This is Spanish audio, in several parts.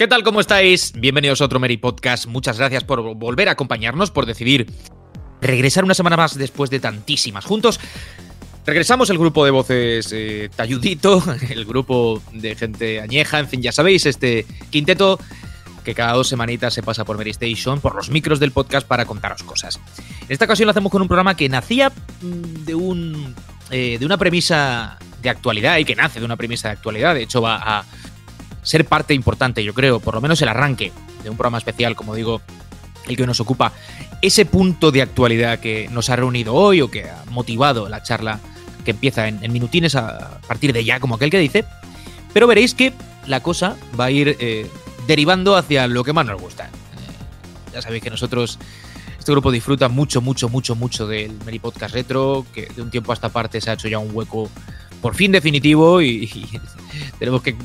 ¿Qué tal? ¿Cómo estáis? Bienvenidos a otro Meri Podcast. Muchas gracias por volver a acompañarnos, por decidir regresar una semana más después de tantísimas juntos. Regresamos el grupo de voces eh, Talludito, el grupo de gente añeja, en fin, ya sabéis, este quinteto que cada dos semanitas se pasa por Mary Station, por los micros del podcast para contaros cosas. En esta ocasión lo hacemos con un programa que nacía mm, de, un, eh, de una premisa de actualidad y que nace de una premisa de actualidad. De hecho, va a ser parte importante, yo creo, por lo menos el arranque de un programa especial, como digo, el que nos ocupa, ese punto de actualidad que nos ha reunido hoy o que ha motivado la charla que empieza en, minutines a partir de ya, como aquel que dice. Pero veréis que la cosa va a ir eh, derivando hacia lo que más nos gusta. Eh, ya sabéis que nosotros, este grupo disfruta mucho, mucho, mucho, mucho del Meri Podcast Retro, que de un tiempo a esta parte se ha hecho ya un hueco por fin definitivo y tenemos que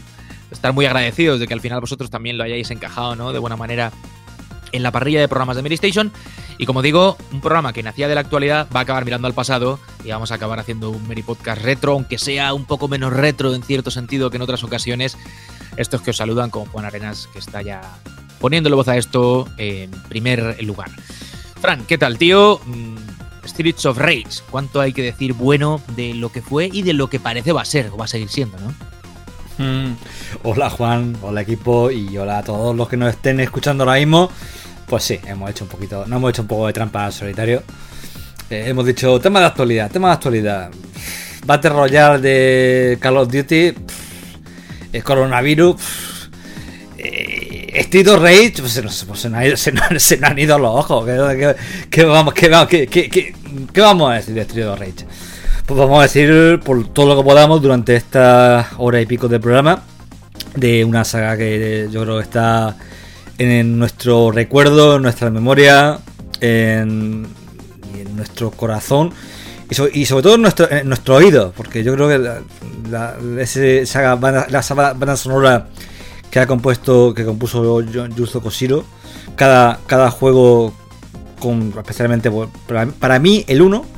estar muy agradecidos de que al final vosotros también lo hayáis encajado, ¿no? De buena manera en la parrilla de programas de Mary Station. Y como digo, un programa que nacía de la actualidad va a acabar mirando al pasado y vamos a acabar haciendo un Mary Podcast retro, aunque sea un poco menos retro en cierto sentido que en otras ocasiones. Estos que os saludan con Juan Arenas, que está ya poniéndole voz a esto en primer lugar. Fran, ¿qué tal, tío? Mm, Streets of Rage, ¿cuánto hay que decir bueno de lo que fue y de lo que parece va a ser o va a seguir siendo, no? Mm. Hola Juan, hola equipo y hola a todos los que nos estén escuchando ahora mismo. Pues sí, hemos hecho un poquito, no hemos hecho un poco de trampa solitario. Eh, hemos dicho tema de actualidad, tema de actualidad. Battle Royale de Call of Duty, el coronavirus, eh, Street of Rage, pues, se, nos, pues se, nos, han ido los ojos. ¿Qué, vamos, qué, vamos a decir de of Rage? Pues vamos a decir por todo lo que podamos durante esta hora y pico de programa de una saga que yo creo que está en nuestro recuerdo, en nuestra memoria, en, en nuestro corazón y, sobre todo en nuestro, oído, porque yo creo que la, esa saga, la banda sonora que ha compuesto, que compuso Yuzo Koshiro, cada, cada juego, con, especialmente para, para mí el 1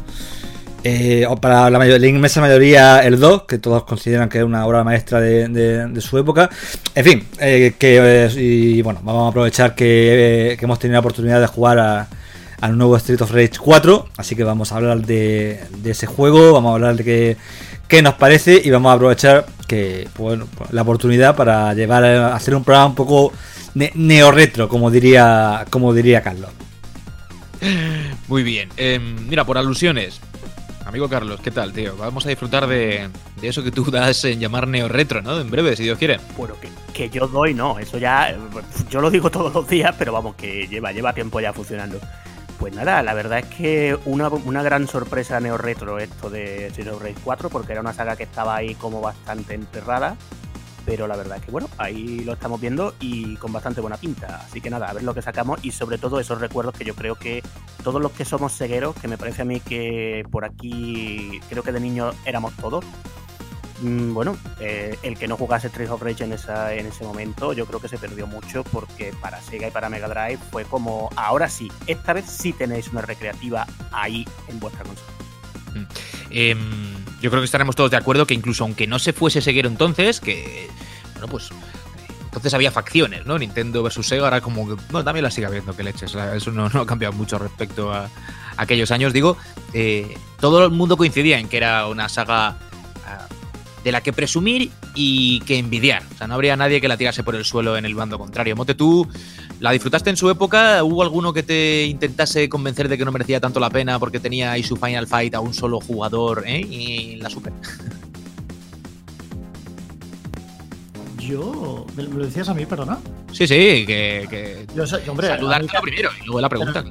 eh, para la, mayor, la, inmensa mayoría el 2, que todos consideran que es una obra maestra de, su época. En fin, eh, que eh, y bueno, vamos a aprovechar que, hemos tenido la oportunidad de jugar al nuevo Street of Rage 4, así que vamos a hablar de, ese juego, vamos a hablar de qué, nos parece y vamos a aprovechar que bueno, la oportunidad para llevar a hacer un programa un poco neo-retro, como diría, como diría Carlos. Muy bien. Em, mira, por alusiones, Amigo Carlos, ¿qué tal, tío? Vamos a disfrutar de, eso que tú das en llamar neo retro, ¿no? En breve, si Dios quiere. Bueno, que, que, yo doy, no. Eso ya. Yo lo digo todos los días, pero vamos, que lleva, lleva tiempo ya funcionando. Pues nada, la verdad es que una, una gran sorpresa neo retro esto de Zero Race 4, porque era una saga que estaba ahí como bastante enterrada pero la verdad es que bueno, ahí lo estamos viendo y con bastante buena pinta. Así que nada, a ver lo que sacamos y sobre todo esos recuerdos que yo creo que todos los que somos cegueros, que me parece a mí que por aquí creo que de niños éramos todos. Mm, bueno, eh, el que no jugase Street of Rage en, esa, en ese momento, yo creo que se perdió mucho porque para Sega y para Mega Drive fue como, ahora sí, esta vez sí tenéis una recreativa ahí en vuestra consola. Mm. Em, yo creo que estaremos todos de acuerdo que incluso aunque no se fuese seguir entonces, que, bueno, pues entonces había facciones, ¿no? Nintendo versus Sega, ahora como bueno, también la sigue habiendo, que leches, eso no, ha cambiado mucho respecto a, aquellos años, digo, eh, todo el mundo coincidía en que era una saga ah, de la que presumir y que envidiar, o sea, no habría nadie que la tirase por el suelo en el bando contrario. Mote, tú ¿La disfrutaste en su época? ¿Hubo alguno que te intentase convencer de que no merecía tanto la pena porque tenía ahí su Final Fight a un solo jugador ¿eh? y la Super? Yo. ¿Me lo decías a mí, perdona? Sí, sí, que. Yo, hombre, primero y luego la pregunta.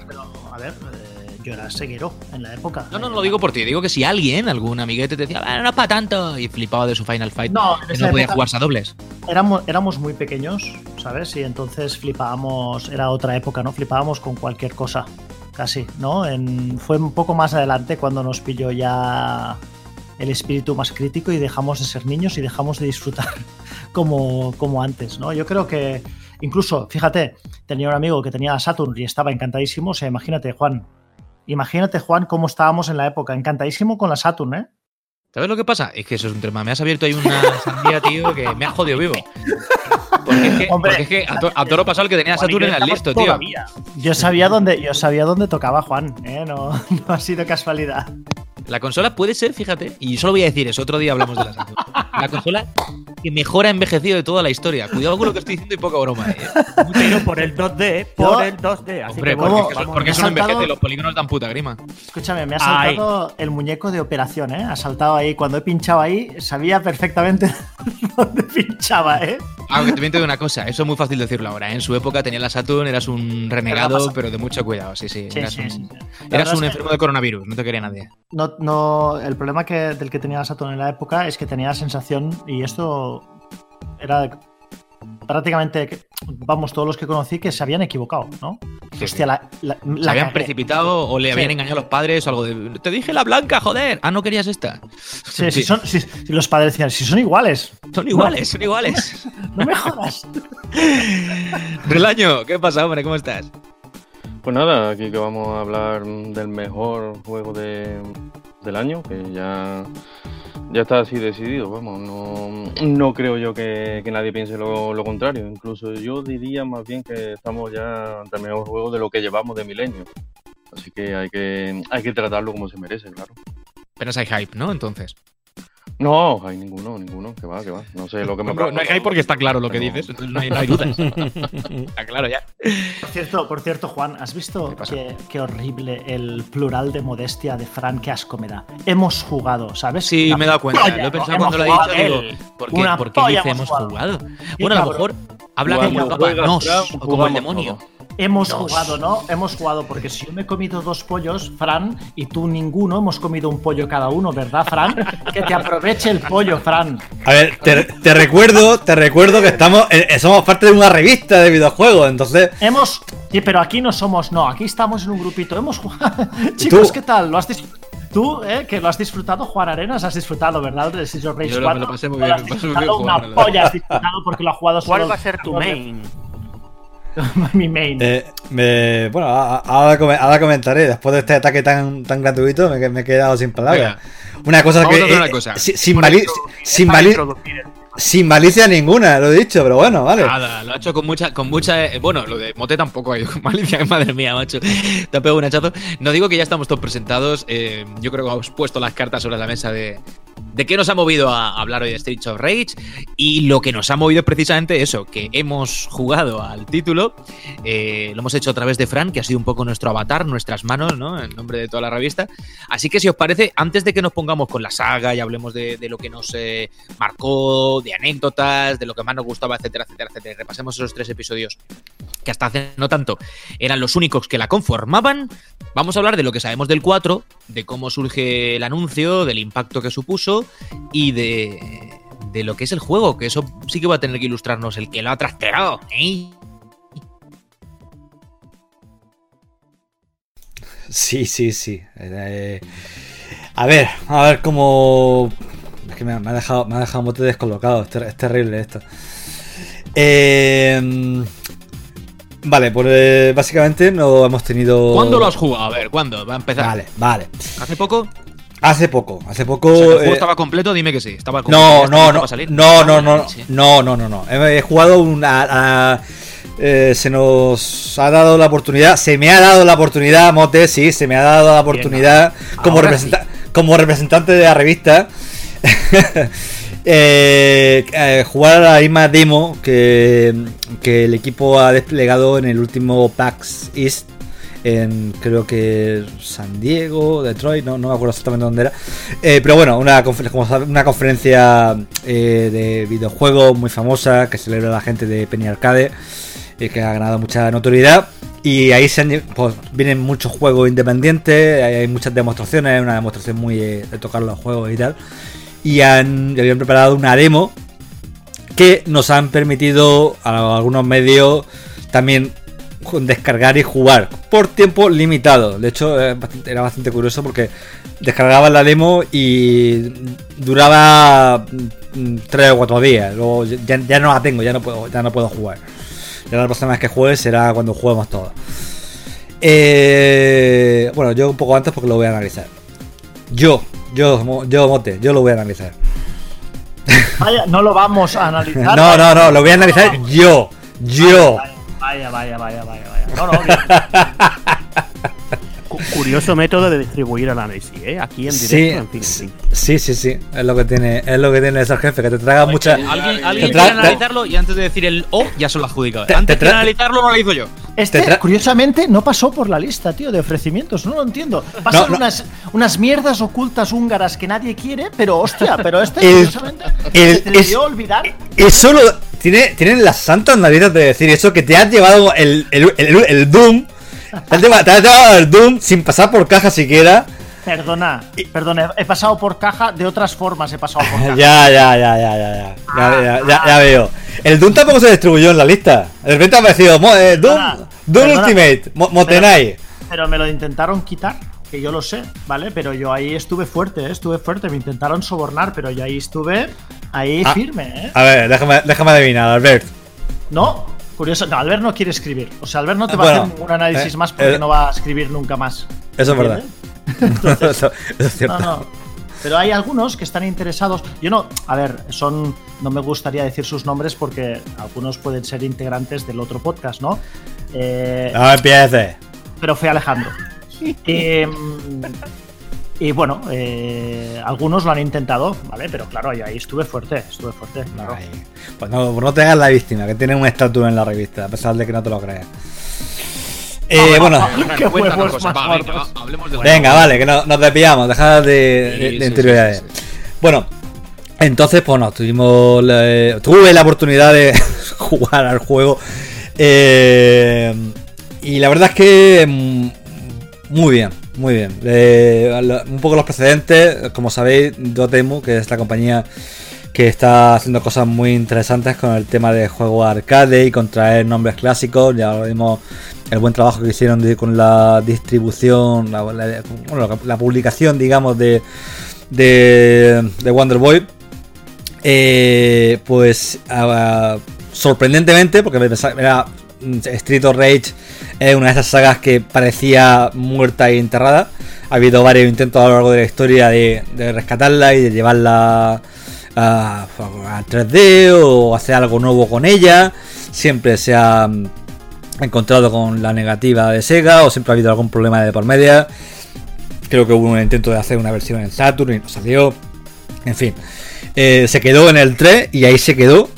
a ver, yo era seguero en la época. No, no, no lo digo por ti. Digo que si alguien, algún amiguete te decía, ah, no es para tanto, y flipaba de su Final Fight, no, no podía jugarse a dobles. Éramos, éramos muy pequeños, ¿sabes? Y entonces flipábamos, era otra época, ¿no? Flipábamos con cualquier cosa, casi, ¿no? En, fue un poco más adelante cuando nos pilló ya el espíritu más crítico y dejamos de ser niños y dejamos de disfrutar como, como antes, ¿no? Yo creo que incluso, fíjate, tenía un amigo que tenía Saturn y estaba encantadísimo, o sea, imagínate, Juan, Imagínate, Juan, cómo estábamos en la época. Encantadísimo con la Saturn, ¿eh? ¿Sabes lo que pasa? Es que eso es un tema. Me has abierto ahí una sandía, tío, que me ha jodido vivo. Porque es que, Hombre, porque es que a, to- a toro pasado el que tenía Saturn era el listo, tío. Yo sabía dónde, yo sabía dónde tocaba Juan, ¿eh? No, no ha sido casualidad. La consola puede ser, fíjate, y solo voy a decir eso, otro día hablamos de la Saturn. La consola que mejor ha envejecido de toda la historia. Cuidado con lo que estoy diciendo y poca broma, eh. Pero por el 2D, por Yo- el 2D. Así Hombre, que porque, bueno, vamos- porque me eso no envejece, saltado- los polígonos dan puta grima. Escúchame, me ha Ay. saltado el muñeco de operación, ¿eh? Ha saltado ahí. Cuando he pinchado ahí, sabía perfectamente dónde pinchaba, ¿eh? Aunque también te digo una cosa, eso es muy fácil decirlo ahora. ¿eh? En su época tenía la Saturn, eras un renegado, pero de mucho cuidado. Sí, sí. Sí, eras sí, un, sí. La eras verdad un es que enfermo de coronavirus, no te quería nadie. No, no, el problema que, del que tenía Saturn en la época es que tenía la sensación, y esto era prácticamente, vamos, todos los que conocí que se habían equivocado, ¿no? Sí, Hostia, sí. la, la- Se la habían cagué. precipitado o le Sí. habían engañado a los padres o algo de. Te dije la blanca, joder. Ah, no querías esta. Sí, si, son, si, si los padres decían, si son iguales, Son iguales, son iguales. no me jodas. Relaño, ¿qué pasa, hombre? ¿Cómo estás? Pues nada, aquí que vamos a hablar del mejor juego de, del año, que ya, ya está así decidido, vamos, no, no creo yo que, que nadie piense lo, lo contrario, incluso yo diría más bien que estamos ya ante el mejor juego de lo que llevamos de milenio, así que hay que, hay que tratarlo como se merece, claro. Apenas hay hype, ¿no? Entonces. No, hay ninguno, ninguno, que va, que va, no sé lo que me No, no hay porque está claro lo que dices, entonces no hay, no hay dudas. está claro ya. Por cierto, por cierto, Juan, ¿has visto ¿Qué horrible el plural de modestia de Fran que asco me da? Hemos jugado, ¿sabes? Sí, Una me he dado cuenta. polla, Lo he pensado cuando lo he dicho. Digo, él. ¿por qué, por dice hemos jugado? jugado? Bueno, a lo mejor habla como el Papa Fran, o como el demonio. todo. Hemos jugado, ¿no? Hemos jugado, porque si yo me he comido dos pollos, Fran, y tú ninguno, hemos comido un pollo cada uno, ¿verdad, Fran? Que te aproveche el pollo, Fran. A ver, te, te recuerdo, te recuerdo que estamos, eh, somos parte de una revista de videojuegos, entonces Hemos. Sí, pero aquí no somos, no, aquí estamos en un grupito. Hemos jugado. Chicos, tú? ¿qué tal? ¿Lo has dis- Tú, eh, que lo has disfrutado, Juan Arenas, has disfrutado, ¿verdad? De lo- 4. me lo pasé muy bien, lo has me pasé muy disfrutado, bien Una polla has disfrutado porque lo ha jugado solo. ¿Cuál va a ser tu main? Mi main. eh, me, bueno, ahora, ahora comentaré. Después de este ataque tan, tan gratuito, me, me he quedado sin palabras. Una cosa Vamos que. a hacer una eh, cosa. si- sin, mali- sin, mali- introducir el- sin malicia ninguna, lo he dicho, pero bueno, vale. Nada, lo ha hecho con mucha, con mucha. eh, bueno, lo de Mote tampoco ha ido con malicia, madre mía, macho. Te ha pegado un hachazo. No digo que ya estamos todos presentados. eh, yo creo que hemos puesto las cartas sobre la mesa de. ¿De qué nos ha movido a hablar hoy de Streets of Rage? Y lo que nos ha movido es precisamente eso, que hemos jugado al título. eh, lo hemos hecho a través de Fran, que ha sido un poco nuestro avatar, nuestras manos, ¿no? En nombre de toda la revista. Así que si os parece, antes de que nos pongamos con la saga y hablemos de, lo que nos eh, marcó, de anécdotas, de lo que más nos gustaba, etcétera, etcétera, etcétera, repasemos esos tres episodios que hasta hace no tanto eran los únicos que la conformaban, vamos a hablar de lo que sabemos del 4, de cómo surge el anuncio, del impacto que supuso y de, de lo que es el juego, que eso sí que va a tener que ilustrarnos el que lo ha trasteado. ¿eh? Sí, sí, sí. Eh, a ver, a ver cómo. Que me, me ha dejado, me ha dejado un bote descolocado. Es, ter- es terrible esto. Eh, vale, pues eh, básicamente no hemos tenido. ¿Cuándo lo has jugado? A ver, ¿cuándo? Va a empezar. Vale, vale. ¿Hace poco? Hace poco, hace poco. O sea, que el eh, juego estaba completo, dime que sí. Estaba completo, no, no, no, salir. no, no, Ah, no, no, no, no, no. He, jugado una. a- eh, se nos ha dado la oportunidad, se me ha dado la oportunidad, Mote, sí, se me ha dado la oportunidad como, representa- como representante de la revista. eh, eh, jugar a la misma demo que, que el equipo ha desplegado en el último PAX East en creo que San Diego, Detroit, no, no me acuerdo exactamente dónde era. Eh, pero bueno, una, como una conferencia de videojuegos muy famosa que celebra la gente de Penny Arcade y que ha ganado mucha notoriedad. Y ahí se han pues, vienen muchos juegos independientes, hay, muchas demostraciones, una demostración muy de tocar los juegos y tal. Y han, habían preparado una demo que nos han permitido a algunos medios también descargar y jugar por tiempo limitado. De hecho, eh, era bastante curioso porque descargabas la demo y duraba 3 o 4 días. Luego ya, ya no la tengo, ya no puedo, ya no puedo jugar. Ya la próxima vez que juegue será cuando juguemos todos. Eh, bueno, yo un poco antes porque lo voy a analizar. Yo, Yo, yo mote, yo lo voy a analizar. Vaya, no lo vamos a analizar. No, no, no, lo voy a analizar yo. Yo. Vaya, vaya, vaya, vaya, vaya. No, no, Curioso método de distribuir análisis, ¿eh? Aquí en Sí, directo, en fin, en sí, fin. sí, sí, sí, es lo que tiene, es lo que tiene ese jefe, que te traga mucha. Alguien, te alguien tra- quiere te- analizarlo y antes de decir el O ya se lo ha adjudicado. Te- Antes te de analizarlo no lo hizo yo. Este, Te tra- curiosamente, no pasó por la lista, tío, de ofrecimientos. No lo entiendo. Pasan No, no. Unas, unas mierdas ocultas húngaras que nadie quiere, pero hostia, pero este, El- curiosamente, el- se te es- debió olvidar. Eso lo. Tiene, tienen las santas narices de decir eso, que te has llevado el, el, el, el Doom. Te llevado, te has llevado el Doom sin pasar por caja siquiera. Perdona, perdona, he pasado por caja de otras formas, he pasado por caja. Ya, ya, ya, ya, ya, ya. Ya, ya, veo. El Doom tampoco se distribuyó en la lista. De repente ha aparecido eh, Doom, Perdona, Doom perdona. Ultimate, Mo- Motenai. Pero me lo intentaron quitar, que yo lo sé, ¿vale? Pero yo ahí estuve fuerte, ¿eh? estuve fuerte. Me intentaron sobornar, pero yo ahí estuve ahí Ah. firme, ¿eh? A ver, déjame, déjame adivinar, Albert. No, curioso. No, Albert no quiere escribir. O sea, Albert no te Ah, va a hacer ningún análisis eh, más porque eh, no va a escribir nunca más. Eso es verdad. ¿Entiendes? eso, eso es cierto. No, no. Pero hay algunos que están interesados. Yo no, a ver, son. No me gustaría decir sus nombres porque algunos pueden ser integrantes del otro podcast, ¿no? Eh, No empieces. pero fue Alejandro. Eh, y bueno, eh, algunos lo han intentado, ¿vale? Pero claro, yo ahí estuve fuerte, estuve fuerte. claro. Ay, Pues no, no te hagas la víctima, que tiene un estatus en la revista, a pesar de que no te lo creas. Eh, bueno, venga, gordos. va, hablemos de venga, vale, que no- nos desviamos, dejad de, Sí, de sí, interioridades. sí, sí. Bueno, entonces, pues no, tuvimos la- tuve la oportunidad de jugar al juego. eh, y la verdad es que mm, muy bien, muy bien. Eh, un poco los precedentes, como sabéis, Dotemu, que es la compañía que está haciendo cosas muy interesantes con el tema de juegos arcade y con traer nombres clásicos. Ya vimos el buen trabajo que hicieron con la distribución, la, publicación, digamos, de, de, de Wonder Boy. Eh, pues ah, sorprendentemente, porque era, mm, Street of Rage es una de esas sagas que parecía muerta e enterrada. Ha habido varios intentos a lo largo de la historia de, de rescatarla y de llevarla a, a 3D o hacer algo nuevo con ella. Siempre se ha mm, encontrado con la negativa de Sega o siempre ha habido algún problema de por media. Creo que hubo un intento de hacer una versión en Saturn y no salió. En fin, eh, se quedó en el 3 y ahí se quedó.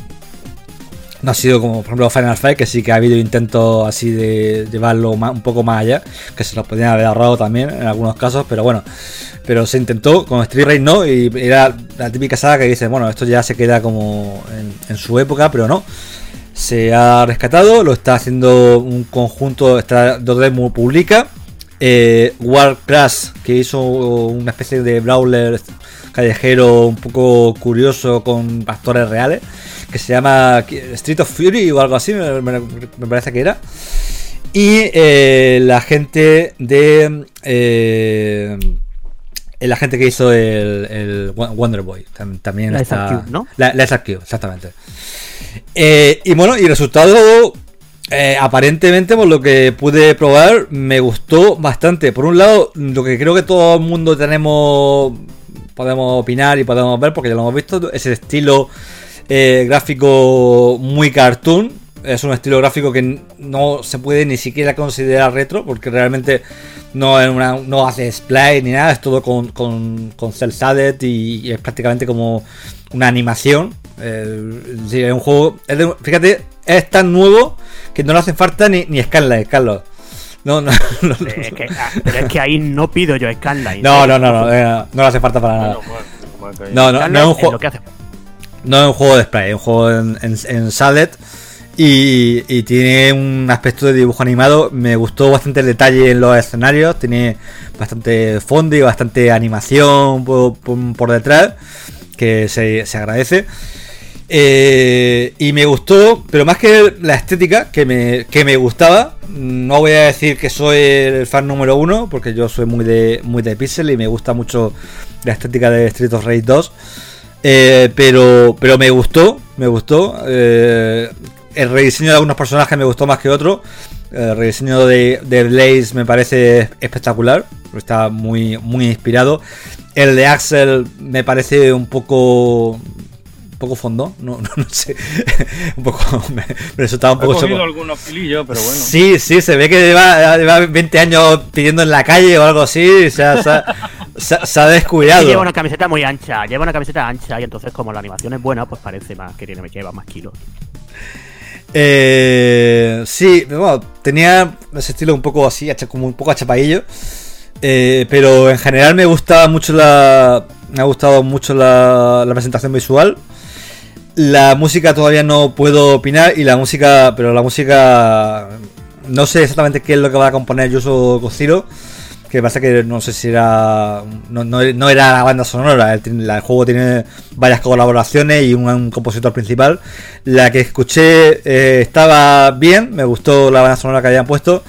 No ha sido como, por ejemplo, Final Fight, que sí que ha habido intentos así de llevarlo un poco más allá, que se lo podían haber ahorrado también en algunos casos, pero bueno, pero se intentó, con Street Race no, y era la típica saga que dice, bueno, esto ya se queda como en, su época, pero no. Se ha rescatado, lo está haciendo un conjunto, está Dotemu publica. Eh, Warcraft, que hizo una especie de brawler callejero un poco curioso con actores reales, que se llama Street of Fury o algo así, me, me- me parece que era. Y eh, la gente de. eh, la gente que hizo el, el Wonder Boy tam- también La está. Cube, ¿no? La, la Cube, exactamente. Eh, y bueno, y el resultado, eh, aparentemente, por lo que pude probar, me gustó bastante. Por un lado, lo que creo que todo el mundo tenemos, podemos opinar y podemos ver, porque ya lo hemos visto, ese estilo eh, gráfico muy cartoon. Es un estilo gráfico que no se puede ni siquiera considerar retro, porque realmente no, es una, no hace splay ni nada, es todo con, con, con cel shaded y, y es prácticamente como una animación. Eh, es un juego. es de- fíjate, es tan nuevo que no le hacen falta ni, ni Scanline, Carlos. No, no, no, no, Es que- ah, pero es que ahí no pido yo Scanline. no, no, no, no, eh, no le hace falta para nada. No, no, Scanline no es un juego. No es un juego de spray, es un juego en, en, en y, y tiene un aspecto de dibujo animado. Me gustó bastante el detalle en los escenarios, tiene bastante fondo y bastante animación por detrás, que se, se agradece. Eh, y me gustó, pero más que la estética, que me, que me gustaba, no voy a decir que soy el fan número uno, porque yo soy muy de, muy de pixel y me gusta mucho la estética de Street of Rage 2. Eh, pero, pero me gustó, me gustó. eh, el rediseño de algunos personajes me gustó más que otros. El rediseño de, de Blaze me parece espectacular. Está muy, muy inspirado. El de Axel me parece un poco. Un poco fondo, no, no, no sé. un poco. Me, me resultaba un poco cogido choco- algunos pero bueno. Sí, sí, se ve que lleva, lleva 20 años pidiendo en la calle o algo así. O sea, se ha- se ha Y descuidado. lleva una camiseta muy ancha, lleva una camiseta ancha y entonces como la animación es buena, pues parece más que tiene, lleva más kilos. Eh, sí, bueno, tenía ese estilo un poco así, como un poco achapadillo. Eh, pero en general me gusta mucho la. Me ha gustado mucho la, la presentación visual. La música todavía no puedo opinar. Y la música. Pero la música. No sé exactamente qué es lo que va a componer Yuso Kojiro. Que pasa que no sé si era. No, no- no era la banda sonora. El, juego tiene varias colaboraciones y un, compositor principal. La que escuché eh, estaba bien. Me gustó la banda sonora que habían puesto.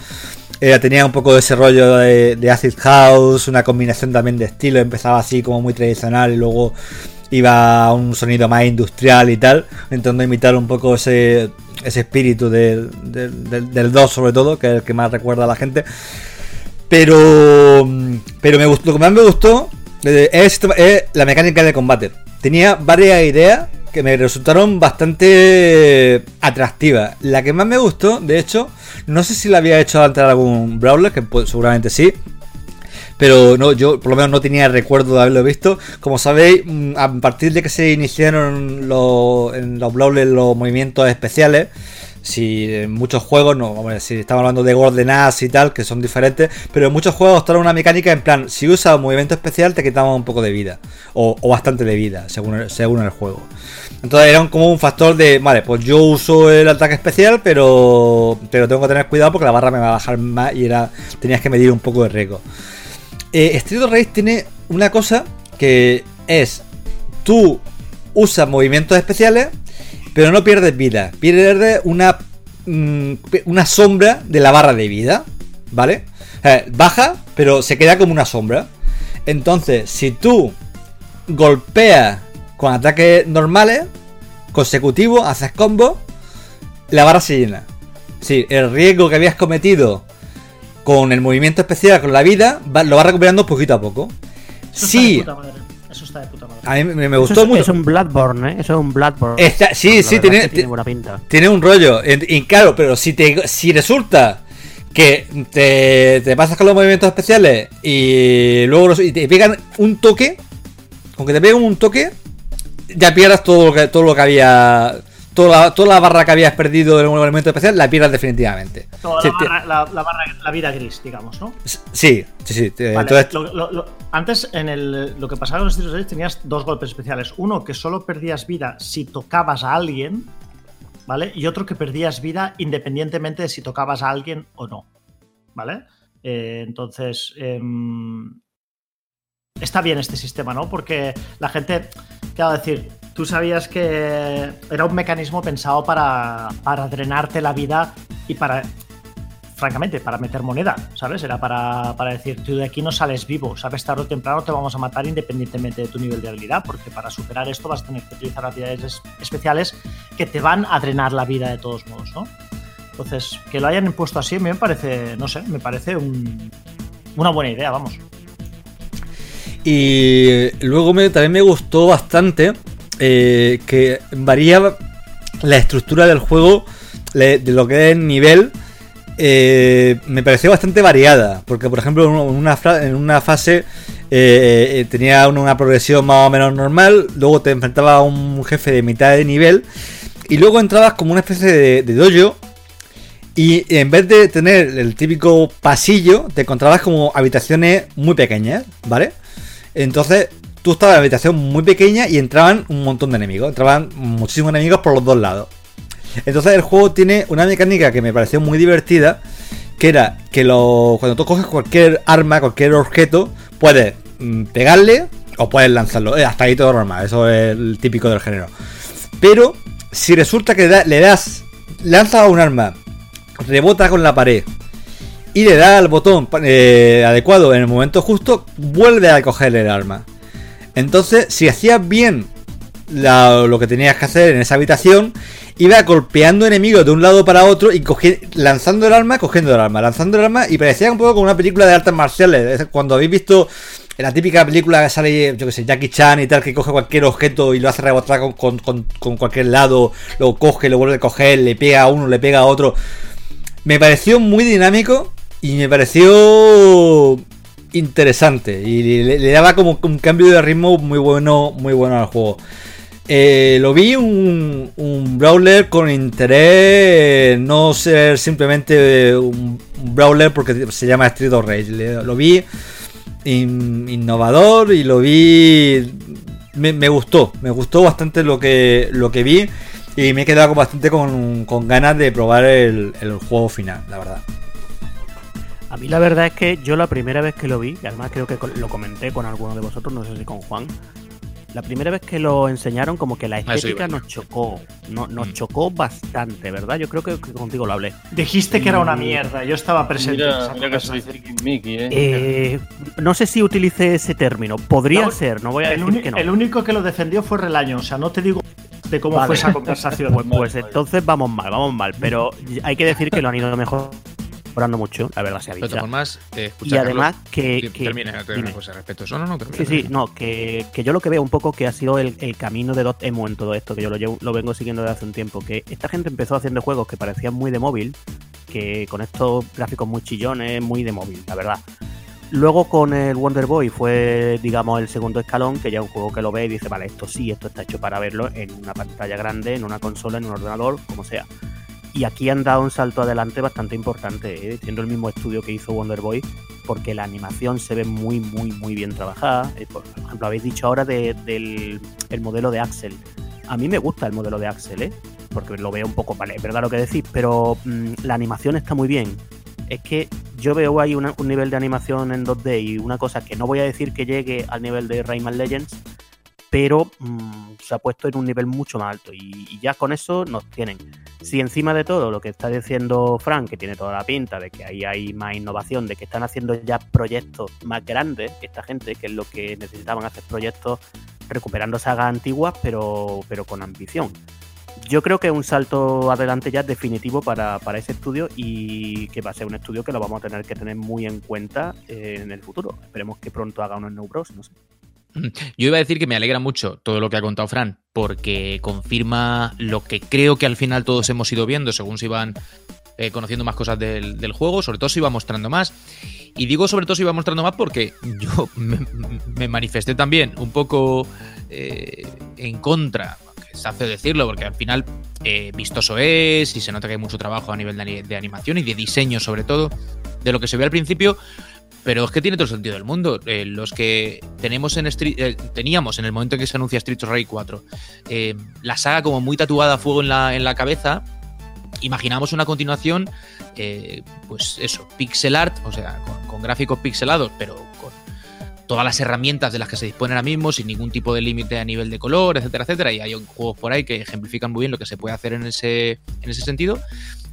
Eh, tenía un poco de ese rollo de, de acid house, una combinación también de estilo. Empezaba así como muy tradicional y luego iba a un sonido más industrial y tal, intentando imitar un poco ese, ese espíritu del, del- del 2 sobre todo, que es el que más recuerda a la gente. Pero, pero me gustó, lo que más me gustó eh, es, es la mecánica de combate. Tenía varias ideas que me resultaron bastante atractivas. La que más me gustó, de hecho, no sé si la había hecho antes algún brawler, que seguramente sí. Pero no, yo por lo menos no tenía recuerdo de haberlo visto. Como sabéis, mm, a partir de que se iniciaron los, en los brawlers los movimientos especiales, si en muchos juegos, no, ver, si estamos hablando de Golden Axe y tal, que son diferentes, pero en muchos juegos traen una mecánica en plan, si usas un movimiento especial te quitamos un poco de vida, o, bastante de vida, según el, según el juego. Entonces era como un factor de, vale, pues yo uso el ataque especial, pero, pero tengo que tener cuidado porque la barra me va a bajar más y era tenías que medir un poco de riesgo. Eh, Street of tiene una cosa que es, tú usas movimientos especiales, pero no pierdes vida. Pierdes una, mm, una sombra de la barra de vida, ¿vale? Sea, baja, pero se queda como una sombra. Entonces, si tú golpeas con ataques normales, consecutivos, haces combo, la barra se llena. Sí, el riesgo que habías cometido con el movimiento especial, con la vida, va- lo vas recuperando poquito a poco. Eso Sí, Eso está de puta madre. a mí me, me Eso gustó es, mucho. es un Bloodborne, ¿eh? Eso es un Bloodborne. Está- sí, La sí, tiene, es que tiene buena pinta. tiene un rollo. Y, y claro, pero si te si resulta que te, te pasas con los movimientos especiales y luego los- y te pegan un toque, con que te peguen un toque, ya pierdas todo lo que, todo lo que había. Toda la, toda la barra que habías perdido del movimiento especial, la pierdas definitivamente. Toda Sí, la, barra, la, la barra- la vida gris, digamos, ¿no? sí, sí, sí. Vale, entonces, lo- lo- lo- antes, en el, lo que pasaba con los of Rage, tenías dos golpes especiales. Uno que solo perdías vida si tocabas a alguien, ¿vale? Y otro que perdías vida independientemente de si tocabas a alguien o no, ¿vale? Eh, entonces, em, está bien este sistema, ¿no? Porque la gente, quiero decir, tú sabías que era un mecanismo pensado para, para drenarte la vida y para francamente, para meter moneda, ¿sabes? Era para, para decir, tú de aquí no sales vivo, ¿sabes? Tarde o temprano te vamos a matar independientemente de tu nivel de habilidad, porque para superar esto vas a tener que utilizar habilidades es- especiales que te van a drenar la vida de todos modos, ¿no? Entonces, que lo hayan impuesto así, me parece, no sé, me parece un- una buena idea, vamos. Y luego también me gustó bastante eh, que varía la estructura del juego de lo que es el nivel. eh, me pareció bastante variada. Porque, por ejemplo, en una, fase eh, eh, tenía una progresión más o menos normal. Luego te enfrentabas a un jefe de mitad de nivel. Y luego entrabas como una especie de, de dojo. Y en vez de tener el típico pasillo, te encontrabas como habitaciones muy pequeñas, ¿vale? Entonces, tú estabas en habitación muy pequeña y entraban un montón de enemigos. Entraban muchísimos enemigos por los dos lados. Entonces, el juego tiene una mecánica que me pareció muy divertida. Que era que lo, cuando tú coges cualquier arma, cualquier objeto, puedes mm, pegarle o puedes lanzarlo. Eh, hasta ahí todo normal. Eso es el típico del género. Pero, si resulta que le das, lanzas un arma, rebota con la pared y le da al botón eh, adecuado en el momento justo, vuelve a coger el arma. Entonces, si hacías bien lo que tenías que hacer en esa habitación, iba golpeando enemigos de un lado para otro y lanzando el arma, cogiendo el arma, lanzando el arma y parecía un poco como una película de artes marciales. Cuando habéis visto la típica película que sale, yo que sé, Jackie Chan y tal, que coge cualquier objeto y lo hace rebotar con, con, cualquier lado, lo coge, lo vuelve a coger, le pega a uno, le pega a otro. Me pareció muy dinámico y me pareció interesante y le, daba como un cambio de ritmo muy bueno, muy bueno al juego. Eh, lo vi un, un, brawler con interés, no ser simplemente un, brawler porque se llama Street of Rage. lo vi innovador y lo vi. Me, gustó, me gustó bastante lo que, lo que vi y me he quedado bastante con, ganas de probar el, juego final, la verdad. A mí la verdad es que yo la primera vez que lo vi, y además creo que lo comenté con alguno de vosotros, no sé si con Juan, la primera vez que lo enseñaron, como que la estética nos chocó. No, nos mm. chocó bastante, ¿verdad? Yo creo que, contigo lo hablé. Dijiste que era una mm. mierda, yo estaba presente. ¿eh? ¿eh? no sé si utilicé ese término. Podría ser, no voy a decir que no. El único que lo defendió fue Relaño, o sea, no te digo de cómo fue esa conversación. pues, pues entonces vamos mal, vamos mal. Pero hay que decir que lo han ido mejor mucho, la verdad se ha dicho. Eh, y además que... termina, respeto. Eso no, no, sí, sí, no, que, yo lo que veo un poco que ha sido el, camino de Dotemu en todo esto, que yo lo, lo vengo siguiendo desde hace un tiempo, que esta gente empezó haciendo juegos que parecían muy de móvil, que con estos gráficos muy chillones, muy de móvil, la verdad. Luego con el Wonder Boy fue, digamos, el segundo escalón, que ya es un juego que lo ve y dice, vale, esto sí, esto está hecho para verlo en una pantalla grande, en una consola, en un ordenador, como sea. Y aquí han dado un salto adelante bastante importante, ¿eh? siendo el mismo estudio que hizo Wonder Boy, porque la animación se ve muy, muy, muy bien trabajada. Eh, por ejemplo, habéis dicho ahora del el modelo de Axel. A mí me gusta el modelo de Axel, ¿eh? porque lo veo un poco, vale, es verdad lo que decís, pero mm, la animación está muy bien. Es que yo veo ahí un nivel de animación en 2D y una cosa que no voy a decir que llegue al nivel de Rayman Legends, pero mm, se ha puesto en un nivel mucho más alto y, ya con eso nos tienen. Si encima de todo lo que está diciendo Frank, que tiene toda la pinta de que ahí hay más innovación, de que están haciendo ya proyectos más grandes, esta gente, que es lo que necesitaban hacer proyectos recuperando sagas antiguas, pero, pero con ambición. Yo creo que es un salto adelante ya definitivo para, para, ese estudio y que va a ser un estudio que lo vamos a tener que tener muy en cuenta en el futuro. Esperemos que pronto haga unos New Bros, no sé. Yo iba a decir que me alegra mucho todo lo que ha contado Fran, porque confirma lo que creo que al final todos hemos ido viendo según se iban eh, conociendo más cosas del, juego, sobre todo se iba mostrando más. Y digo sobre todo se iba mostrando más porque yo me, manifesté también un poco eh, en contra, se hace decirlo, porque al final eh, vistoso es y se nota que hay mucho trabajo a nivel de animación y de diseño sobre todo, de lo que se ve al principio pero es que tiene todo el sentido del mundo. Eh, los que tenemos en eh, teníamos en el momento en que se anuncia Street Rage 4, eh, la saga como muy tatuada a fuego en la, en la cabeza, imaginamos una continuación, pues eso, pixel art, o sea, con, gráficos pixelados, pero con todas las herramientas de las que se dispone ahora mismo, sin ningún tipo de límite a nivel de color, etcétera, etcétera. Y hay juegos por ahí que ejemplifican muy bien lo que se puede hacer en ese, en ese sentido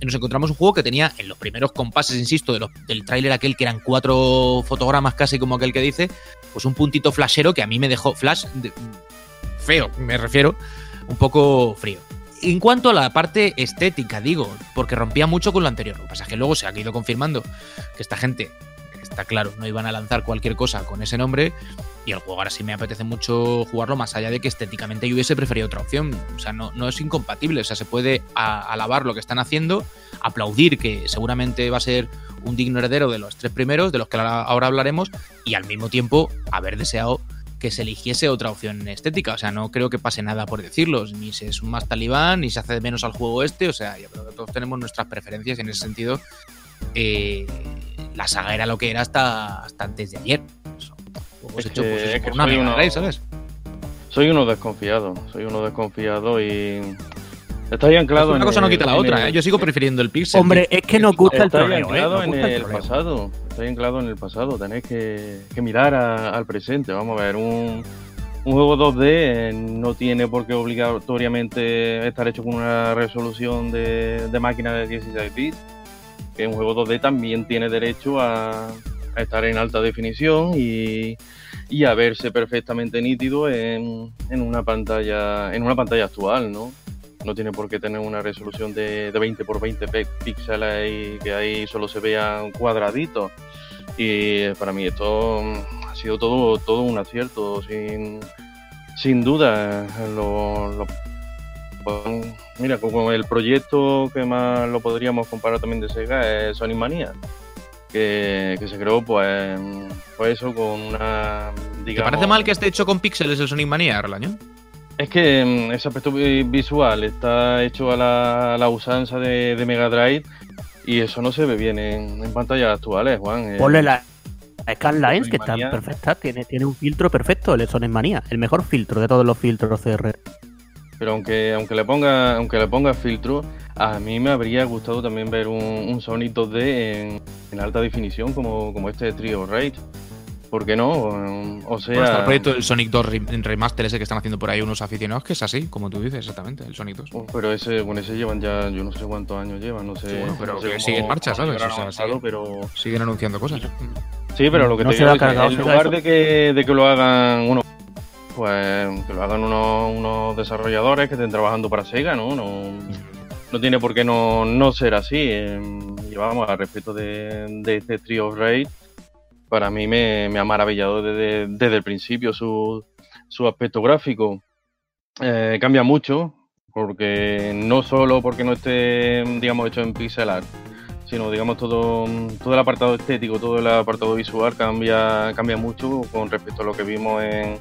nos encontramos un juego que tenía en los primeros compases, insisto, del tráiler aquel que eran cuatro fotogramas casi como aquel que dice, pues un puntito flashero que a mí me dejó flash feo, me refiero, un poco frío. En cuanto a la parte estética, digo, porque rompía mucho con lo anterior. Lo que pasa es que luego se ha ido confirmando que esta gente está claro, no iban a lanzar cualquier cosa con ese nombre. Y el juego ahora sí me apetece mucho jugarlo, más allá de que estéticamente yo hubiese preferido otra opción. O sea, no, no es incompatible. O sea, se puede alabar lo que están haciendo, aplaudir que seguramente va a ser un digno heredero de los tres primeros, de los que ahora hablaremos, y al mismo tiempo haber deseado que se eligiese otra opción estética. O sea, no creo que pase nada por decirlo. Ni se es más talibán, ni se hace menos al juego este. O sea, yo todos tenemos nuestras preferencias y en ese sentido eh, la saga era lo que era hasta, hasta antes de ayer. Pues, soy uno, ¿sabes? Soy uno desconfiado, soy uno desconfiado y Está ahí anclado una cosa no quita la otra, ¿eh? Yo sigo prefiriendo el Pixel. Hombre, es que nos gusta el troleo, Está anclado en el, pasado. Está anclado en el pasado. Tenéis que, mirar al presente. Vamos a ver, un, un juego 2D eh, no tiene por qué obligatoriamente estar hecho con una resolución de, de máquina de 16 bits que un juego 2D también tiene derecho a, estar en alta definición y, a verse perfectamente nítido en, una pantalla en una pantalla actual, ¿no? no tiene por qué tener una resolución de, 20 por 20 píxeles y que ahí solo se vean cuadraditos. Y para mí esto ha sido todo, todo un acierto, sin, sin duda. Mira, como el proyecto que más lo podríamos comparar también de Sega es Sonic Mania, que, se creó pues, pues eso con una... ¿Te parece mal que esté hecho con píxeles el Sonic Mania, Arlaño? Es que mm, ese aspecto visual está hecho a la, usanza de, Mega Drive y eso no se ve bien en, pantallas actuales, Juan. Eh. Ponle la Scanlines, que está perfecta, tiene, tiene un filtro perfecto, el Sonic Manía, el mejor filtro de todos los filtros CR. Pero aunque, aunque le ponga aunque le ponga filtro, a mí me habría gustado también ver un, Sonic 2D en, alta definición como, como este Trio Raid. ¿Por qué no? O sea. el proyecto del Sonic 2 Remaster ese que están haciendo por ahí unos aficionados, que es así, como tú dices, exactamente, el Sonic 2. pero ese, bueno, ese llevan ya, yo no sé cuántos años llevan, no sé. pero que sigue en marcha, ¿sabes? O sea, pero... Siguen anunciando cosas. Sí, pero lo que te digo es que en lugar de que, de que lo hagan uno pues que lo hagan unos, desarrolladores que estén trabajando para Sega, ¿no? No, no tiene por qué no, no ser así. llevamos a respecto de, de este Trio of Raid, para mí me, ha maravillado desde, el principio su, su aspecto gráfico. Eh, cambia mucho, porque no solo porque no esté, digamos, hecho en pixel art, sino, digamos, todo, todo el apartado estético, todo el apartado visual cambia, cambia mucho con respecto a lo que vimos en,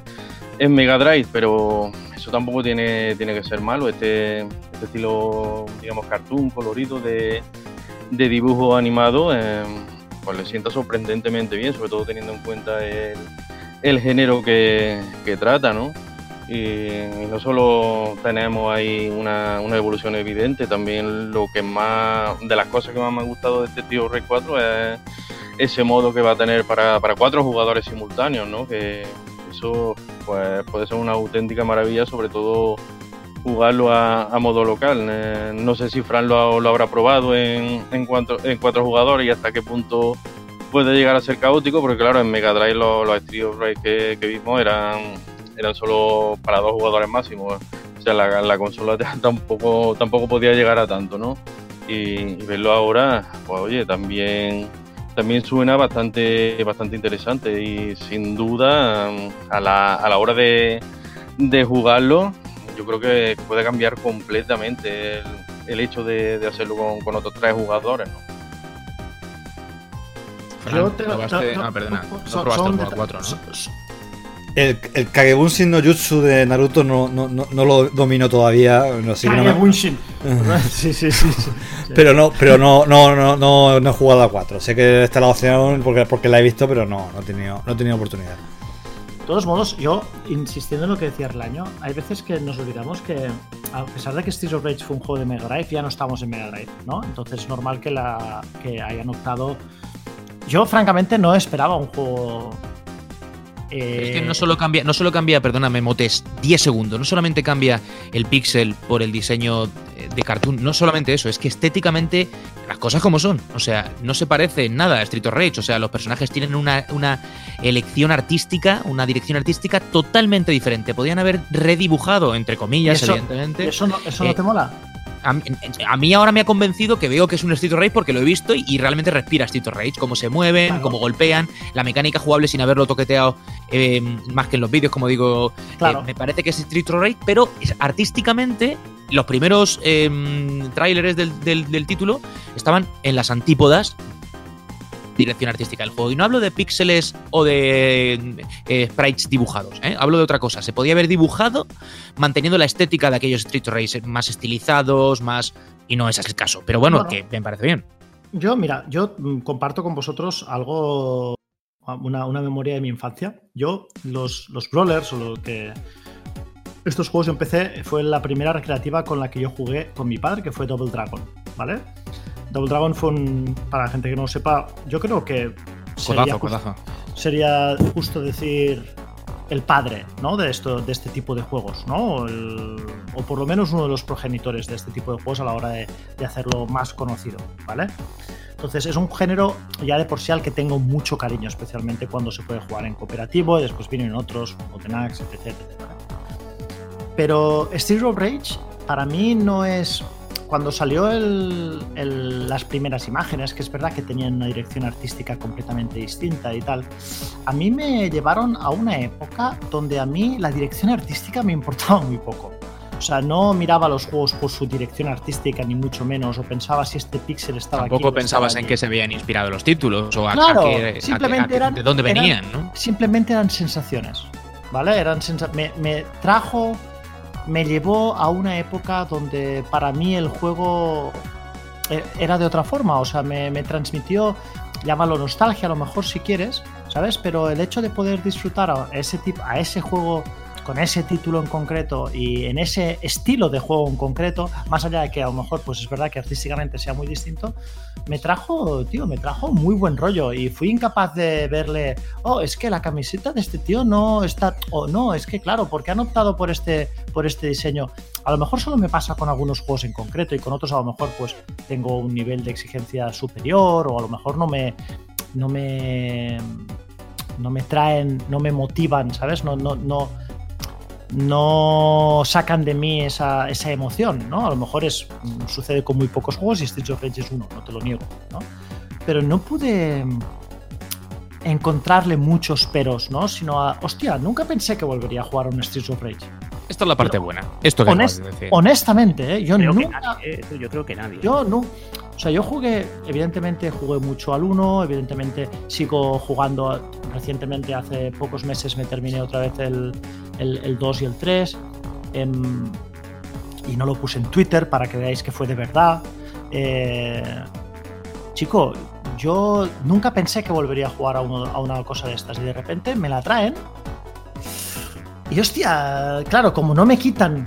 en Mega Drive, pero eso tampoco tiene, tiene que ser malo. Este, este estilo, digamos, cartoon, colorido de, de dibujo animado. Eh, pues le sienta sorprendentemente bien, sobre todo teniendo en cuenta el, género que, trata, ¿no? Y, no solo tenemos ahí una, evolución evidente, también lo que más, de las cosas que más me ha gustado de este tío Rey 4 es ese modo que va a tener para, cuatro jugadores simultáneos, ¿no? Que eso pues, puede ser una auténtica maravilla, sobre todo jugarlo a, modo local. Eh, no sé si Fran lo, lo habrá probado en, en, cuatro, en cuatro jugadores y hasta qué punto puede llegar a ser caótico, porque claro, en Mega Drive los, los Street of que, vimos eran, eran solo para dos jugadores máximos. O sea, la, consola tampoco, tampoco podía llegar a tanto, ¿no? Y, verlo ahora, pues oye, también también suena bastante bastante interesante y sin duda a la, a la hora de, de jugarlo yo creo que puede cambiar completamente el, hecho de, hacerlo con, otros tres jugadores, ¿no? ah, perdona. No probaste el 4, ¿no? El, el Kagebunshin no Jutsu de Naruto no, no, no, lo domino todavía. No, sí, Kagebunshin. sí, sí, sí, Pero no, pero no, no, no, no, no he jugado a 4. Sé que está la opción porque, porque la he visto, pero no, no he tenido, no he tenido oportunidad. De todos modos, yo, insistiendo en lo que decía Erlaño, hay veces que nos olvidamos que, a pesar de que Streets of Rage fue un juego de Mega Drive, ya no estamos en Mega Drive, ¿no? Entonces es normal que, la, que hayan optado. Yo, francamente, no esperaba un juego es que no solo cambia, no solo cambia, perdóname, Motes, 10 segundos. No solamente cambia el pixel por el diseño eh, de cartoon, no solamente eso, es que estéticamente las cosas como son. O sea, no se parece en nada a Street of Rage. O sea, los personajes tienen una, una elección artística, una dirección artística totalmente diferente. Podían haber redibujado, entre comillas, evidentemente. ¿Eso no, eso no te mola? A, mí ahora me ha convencido que veo que es un Street Rage porque lo he visto y, realmente respira Street Rage, cómo se mueven, cómo golpean, la mecánica jugable sin haberlo toqueteado eh, más que en los vídeos, como digo, eh, me parece que es Street Rage, pero artísticamente los primeros eh, tráileres del, título estaban en las antípodas dirección artística del juego. Y no hablo de píxeles o de eh, sprites dibujados, ¿eh? hablo de otra cosa. Se podía haber dibujado manteniendo la estética de aquellos Street Racer más estilizados, más. Y no ese es el caso. Pero bueno, que me parece bien. Yo, mira, yo mm, comparto con vosotros algo. Una, memoria de mi infancia. Yo, los, los brawlers o lo que. Estos juegos yo empecé, fue la primera recreativa con la que yo jugué con mi padre, que fue Double Dragon, ¿vale? Double Dragon fue un, para la gente que no lo sepa, yo creo que sería, justo, sería justo decir el padre ¿no? de, esto, de este tipo de juegos, ¿no? o por lo menos uno de los progenitores de este tipo de juegos a la hora de, hacerlo más conocido, ¿vale? Entonces es un género ya de por sí al que tengo mucho cariño, especialmente cuando se puede jugar en cooperativo y después vienen otros, como Tenax, etc. etc. Pero Street of Rage para mí no es cuando salió las primeras imágenes, que es verdad que tenían una dirección artística completamente distinta y tal, a mí me llevaron a una época donde a mí la dirección artística me importaba muy poco. O sea, no miraba los juegos por su dirección artística, ni mucho menos, o pensaba si este píxel estaba Tampoco pensabas en qué se habían inspirado los títulos, o a, qué, simplemente eran, de dónde venían, ¿no? Simplemente eran sensaciones, ¿vale? Eran me, me trajo me llevó a una época donde para mí el juego e-, era de otra forma, o sea, me, transmitió, llámalo nostalgia a lo mejor si quieres, ¿sabes? Pero el hecho de poder disfrutar a ese, tipo, a ese juego con ese título en concreto y en ese estilo de juego en concreto, más allá de que a lo mejor pues es verdad que artísticamente sea muy distinto, me trajo, tío, me trajo muy buen rollo y fui incapaz de verle, oh, es que la camiseta de este tío no está, o no, es que claro, porque han optado por este, por este diseño. A lo mejor solo me pasa con algunos juegos en concreto y con otros a lo mejor pues tengo un nivel de exigencia superior o a lo mejor no me, no me, no me traen, no me motivan, ¿sabes? No, no, no no sacan de mí esa, emoción, ¿no? A lo mejor es, mm, sucede con muy pocos juegos y Streets of Rage es uno, no te lo niego, ¿no? Pero no pude encontrarle muchos peros, ¿no? Sino a, hostia, nunca pensé que volvería a jugar a un Streets of Rage. Esta es la parte buena. Esto que decir. Honestamente, ¿eh? yo nunca. Eh, yo creo que nadie. Yo no. O sea, yo jugué, evidentemente jugué mucho al 1, evidentemente sigo jugando recientemente, hace pocos meses me terminé otra vez el, el, 2 y el 3. Em, y no lo puse en Twitter para que veáis que fue de verdad. Eh, chico, yo nunca pensé que volvería a jugar a, a, una cosa de estas y de repente me la traen. Y hostia, claro, como no me quitan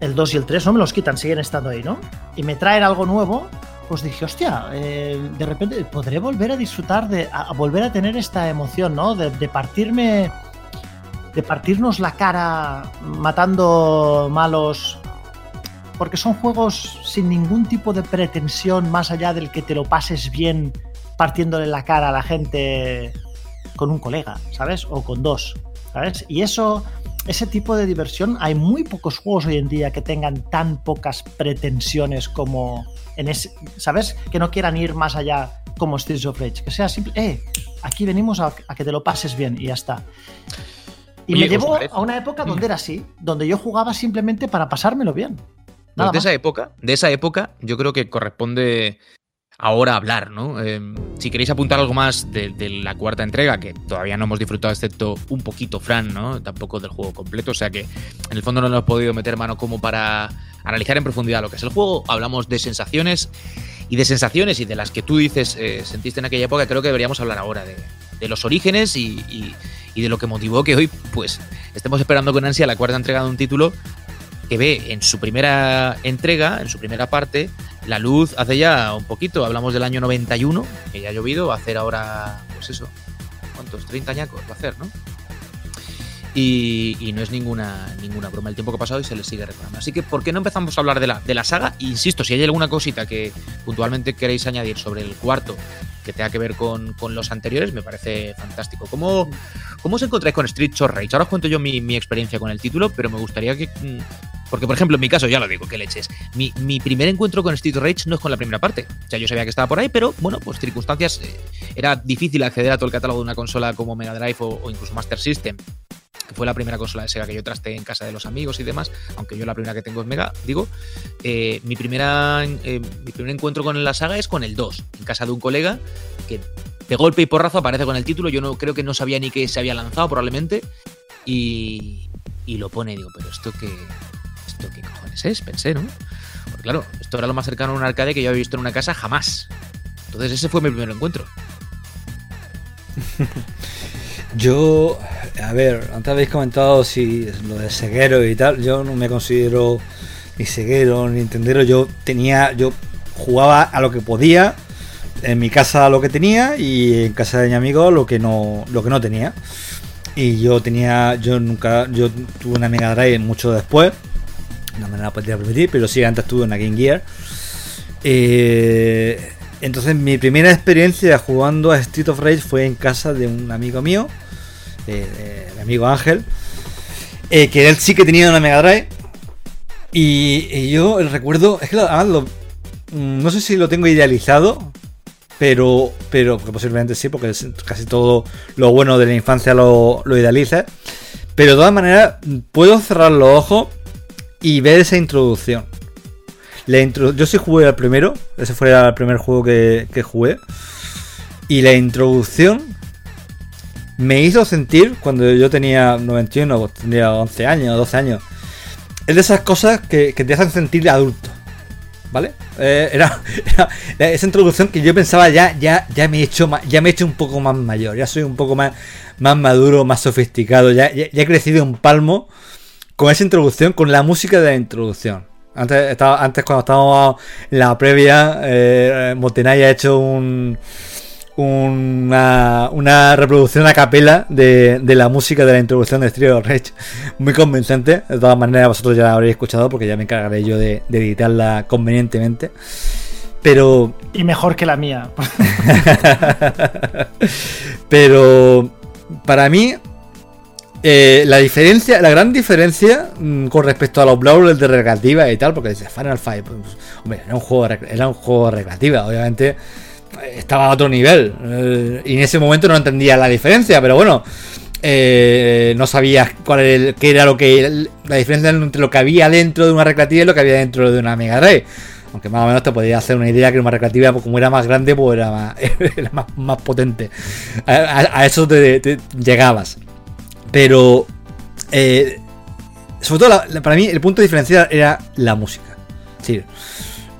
el 2 y el 3, no me los quitan, siguen estando ahí, ¿no? Y me traen algo nuevo, pues dije, hostia, eh, de repente podré volver a disfrutar, de a, volver a tener esta emoción, ¿no? De, partirme, de partirnos la cara matando malos, porque son juegos sin ningún tipo de pretensión más allá del que te lo pases bien partiéndole la cara a la gente con un colega, ¿sabes? O con dos, ¿sabes? Y eso ese tipo de diversión, hay muy pocos juegos hoy en día que tengan tan pocas pretensiones como en ese, ¿sabes? Que no quieran ir más allá como Streets of Rage, que sea simple, eh, aquí venimos a, que te lo pases bien y ya está. Y me llevo a una época donde era así, donde yo jugaba simplemente para pasármelo bien. Pues de esa época, de esa época, yo creo que corresponde ahora hablar, ¿no? Em, si queréis apuntar algo más de, la cuarta entrega, que todavía no hemos disfrutado, excepto un poquito Fran, ¿no? Tampoco del juego completo, o sea que en el fondo no hemos podido meter mano como para analizar en profundidad lo que es el juego. Hablamos de sensaciones y de sensaciones y de las que tú dices eh, sentiste en aquella época, creo que deberíamos hablar ahora de, los orígenes y, y de lo que motivó que hoy, pues, estemos esperando con ansia la cuarta entrega de un título que ve en su primera entrega, en su primera parte, la luz hace ya un poquito, hablamos del año 91, que ya ha llovido, va a hacer ahora, pues eso, ¿cuántos? 30 añacos va a hacer, ¿no? Y, no es ninguna, ninguna broma el tiempo que ha pasado y se le sigue recordando. Así que, ¿por qué no empezamos a hablar de la, de la saga? Insisto, si hay alguna cosita que puntualmente queréis añadir sobre el cuarto que tenga que ver con, los anteriores, me parece fantástico. ¿Cómo, ¿Cómo os encontráis con Street of Rage? Ahora os cuento yo mi, mi, experiencia con el título, pero me gustaría que. Porque, por ejemplo, en mi caso, ya lo digo, que leches. Mi, mi primer encuentro con Street Rage no es con la primera parte. O sea, yo sabía que estaba por ahí, pero bueno, pues circunstancias. Eh, era difícil acceder a todo el catálogo de una consola como Mega Drive o incluso Master System que fue la primera consola de Sega que yo trasté en casa de los amigos y demás, aunque yo la primera que tengo es Mega, digo, eh, mi, primera, eh, mi primer encuentro con la saga es con el 2, en casa de un colega que de golpe y porrazo aparece con el título, yo no creo que no sabía ni que se había lanzado probablemente, y, y lo pone digo, pero esto qué, qué cojones es, pensé, ¿no? Porque claro, esto era lo más cercano a un arcade que yo había visto en una casa jamás. Entonces ese fue mi primer encuentro. Yo, a ver, antes habéis comentado si lo de ceguero y tal. Yo no me considero ni ceguero ni entendero. Yo tenía, yo jugaba a lo que podía. En mi casa lo que tenía y en casa de mi amigo lo que no, lo que no tenía. Y yo tenía, yo nunca, yo tuve una Mega Drive mucho después. No me la podía permitir, pero sí, antes tuve una Game Gear. Eh, entonces mi primera experiencia jugando a Street of Rage fue en casa de un amigo mío, de, mi amigo Ángel, eh, que él sí que tenía una Mega Drive. Y, yo recuerdo, es que además lo, mm, no sé si lo tengo idealizado, pero, pero posiblemente sí, porque casi todo lo bueno de la infancia lo idealiza. Pero de todas maneras, puedo cerrar los ojos y ver esa introducción. La yo sí jugué al primero, ese fue el primer juego que, que jugué. Y la introducción me hizo sentir, cuando yo tenía 91, pues tendría 11 años, 12 años, es de esas cosas que, te hacen sentir adulto. ¿Vale? Eh, era, esa introducción que yo pensaba ya, ya, ya me he hecho ya me he hecho un poco más mayor, ya soy un poco más, más maduro, más sofisticado, ya, ya, he crecido un palmo con esa introducción, con la música de la introducción. Antes, estaba, antes cuando estábamos en la previa, eh, Motenay ha hecho un, una, una reproducción a capela de, la música de la introducción de Stereo Rage. Muy convincente. De todas maneras, vosotros ya la habréis escuchado porque ya me encargaré yo de, editarla convenientemente. Pero. Y mejor que la mía. Pero. Para mí. Eh, la diferencia, la gran diferencia mm, con respecto a los Brawlers de recreativa y tal, porque dice Final Fight, pues, hombre, era un juego, era un juego recreativa, obviamente estaba a otro nivel. Eh, y en ese momento no entendía la diferencia, pero bueno. Eh, no sabía cuál era, qué era lo que la diferencia entre lo que había dentro de una recreativa y lo que había dentro de una Mega Drive. Aunque más o menos te podía hacer una idea que una recreativa, pues, como era más grande, pues era más, más, potente. A, eso te, llegabas. Pero, eh, sobre todo, para mí, el punto diferencial era la música. Sí,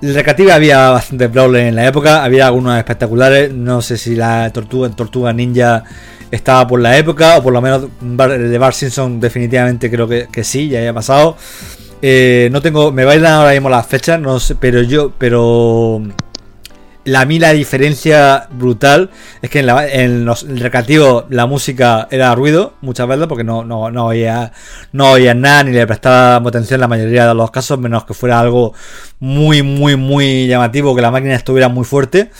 la recreativa había bastante brawler en la época, había algunos espectaculares. No sé si la Tortuga, Ninja estaba por la época, o por lo menos de Bar Simpson, definitivamente creo que, que sí, ya haya pasado. Eh, no tengo, me bailan ahora mismo las fechas, no sé, pero yo, pero la, mí la diferencia brutal es que en, los, el recreativo la música era ruido muchas veces porque no, no, no, oía, no oía nada ni le prestaba atención en la mayoría de los casos, menos que fuera algo muy, muy, muy llamativo, que la máquina estuviera muy fuerte.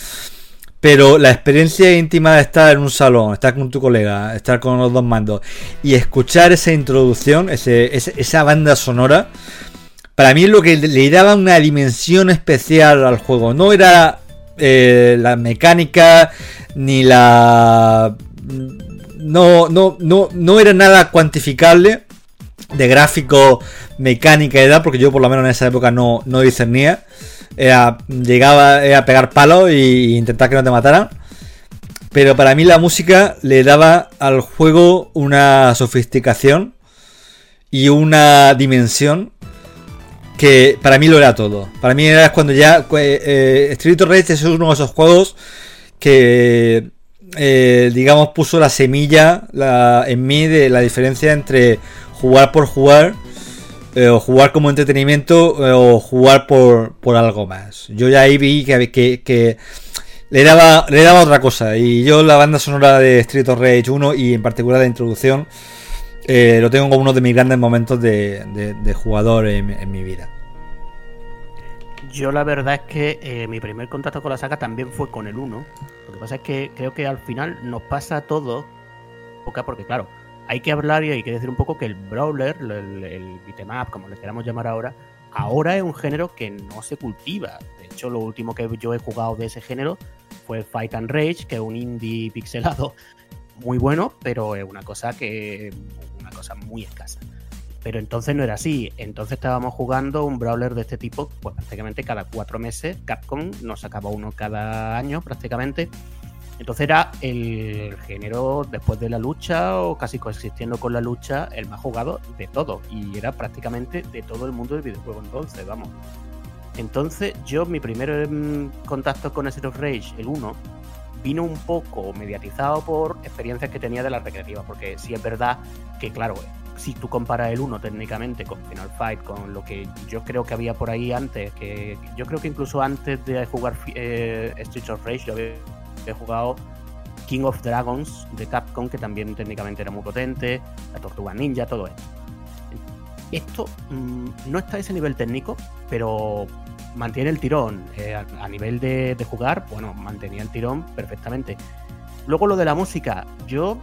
Pero la experiencia íntima de estar en un salón, estar con tu colega, estar con los dos mandos y escuchar esa introducción, ese, esa banda sonora, para mí es lo que le daba una dimensión especial al juego. No era eh, la mecánica ni la... No, no, no, no era nada cuantificable de gráfico, mecánica y edad, porque yo por lo menos en esa época no, no discernía. Llegaba a pegar palos e intentar que no te mataran. Pero para mí la música le daba al juego una sofisticación y una dimensión que para mí lo era todo. Para mí era cuando ya eh, Street of Rage es uno de esos juegos que eh, digamos puso la semilla en mí de la diferencia entre jugar por jugar eh, o jugar como entretenimiento o jugar por, por, algo más. Yo ya ahí vi que, que, le, daba, le daba otra cosa y yo la banda sonora de Street of Rage 1 y en particular la introducción eh, lo tengo como uno de mis grandes momentos de, jugador en, mi vida. Yo la verdad es que eh, mi primer contacto con la saga también fue con el 1. Lo que pasa es que creo que al final nos pasa a todos, porque claro, hay que hablar y hay que decir un poco que el brawler, el, el como le queramos llamar ahora, ahora es un género que no se cultiva. De hecho, lo último que yo he jugado de ese género fue Fight and Rage, que es un indie pixelado muy bueno, pero es una cosa que cosa muy escasa. Pero entonces no era así. Entonces estábamos jugando un brawler de este tipo, pues prácticamente cada cuatro meses. Capcom nos sacaba uno cada año prácticamente. Entonces era el género después de la lucha o casi coexistiendo con la lucha el más jugado de todo. Y era prácticamente de todo el mundo del videojuego entonces, vamos. Entonces yo mi primer mm, contacto con Street of Rage, el 1, vino un poco mediatizado por experiencias que tenía de la recreativa, porque sí es verdad que, claro, si tú comparas el 1 técnicamente con Final Fight, con lo que yo creo que había por ahí antes, que yo creo que incluso antes de jugar eh, of Rage, yo había, jugado King of Dragons de Capcom, que también técnicamente era muy potente, la Tortuga Ninja, todo esto. Esto mm, no está a ese nivel técnico, pero mantiene el tirón. Eh, a, nivel de, jugar, bueno, mantenía el tirón perfectamente. Luego lo de la música, yo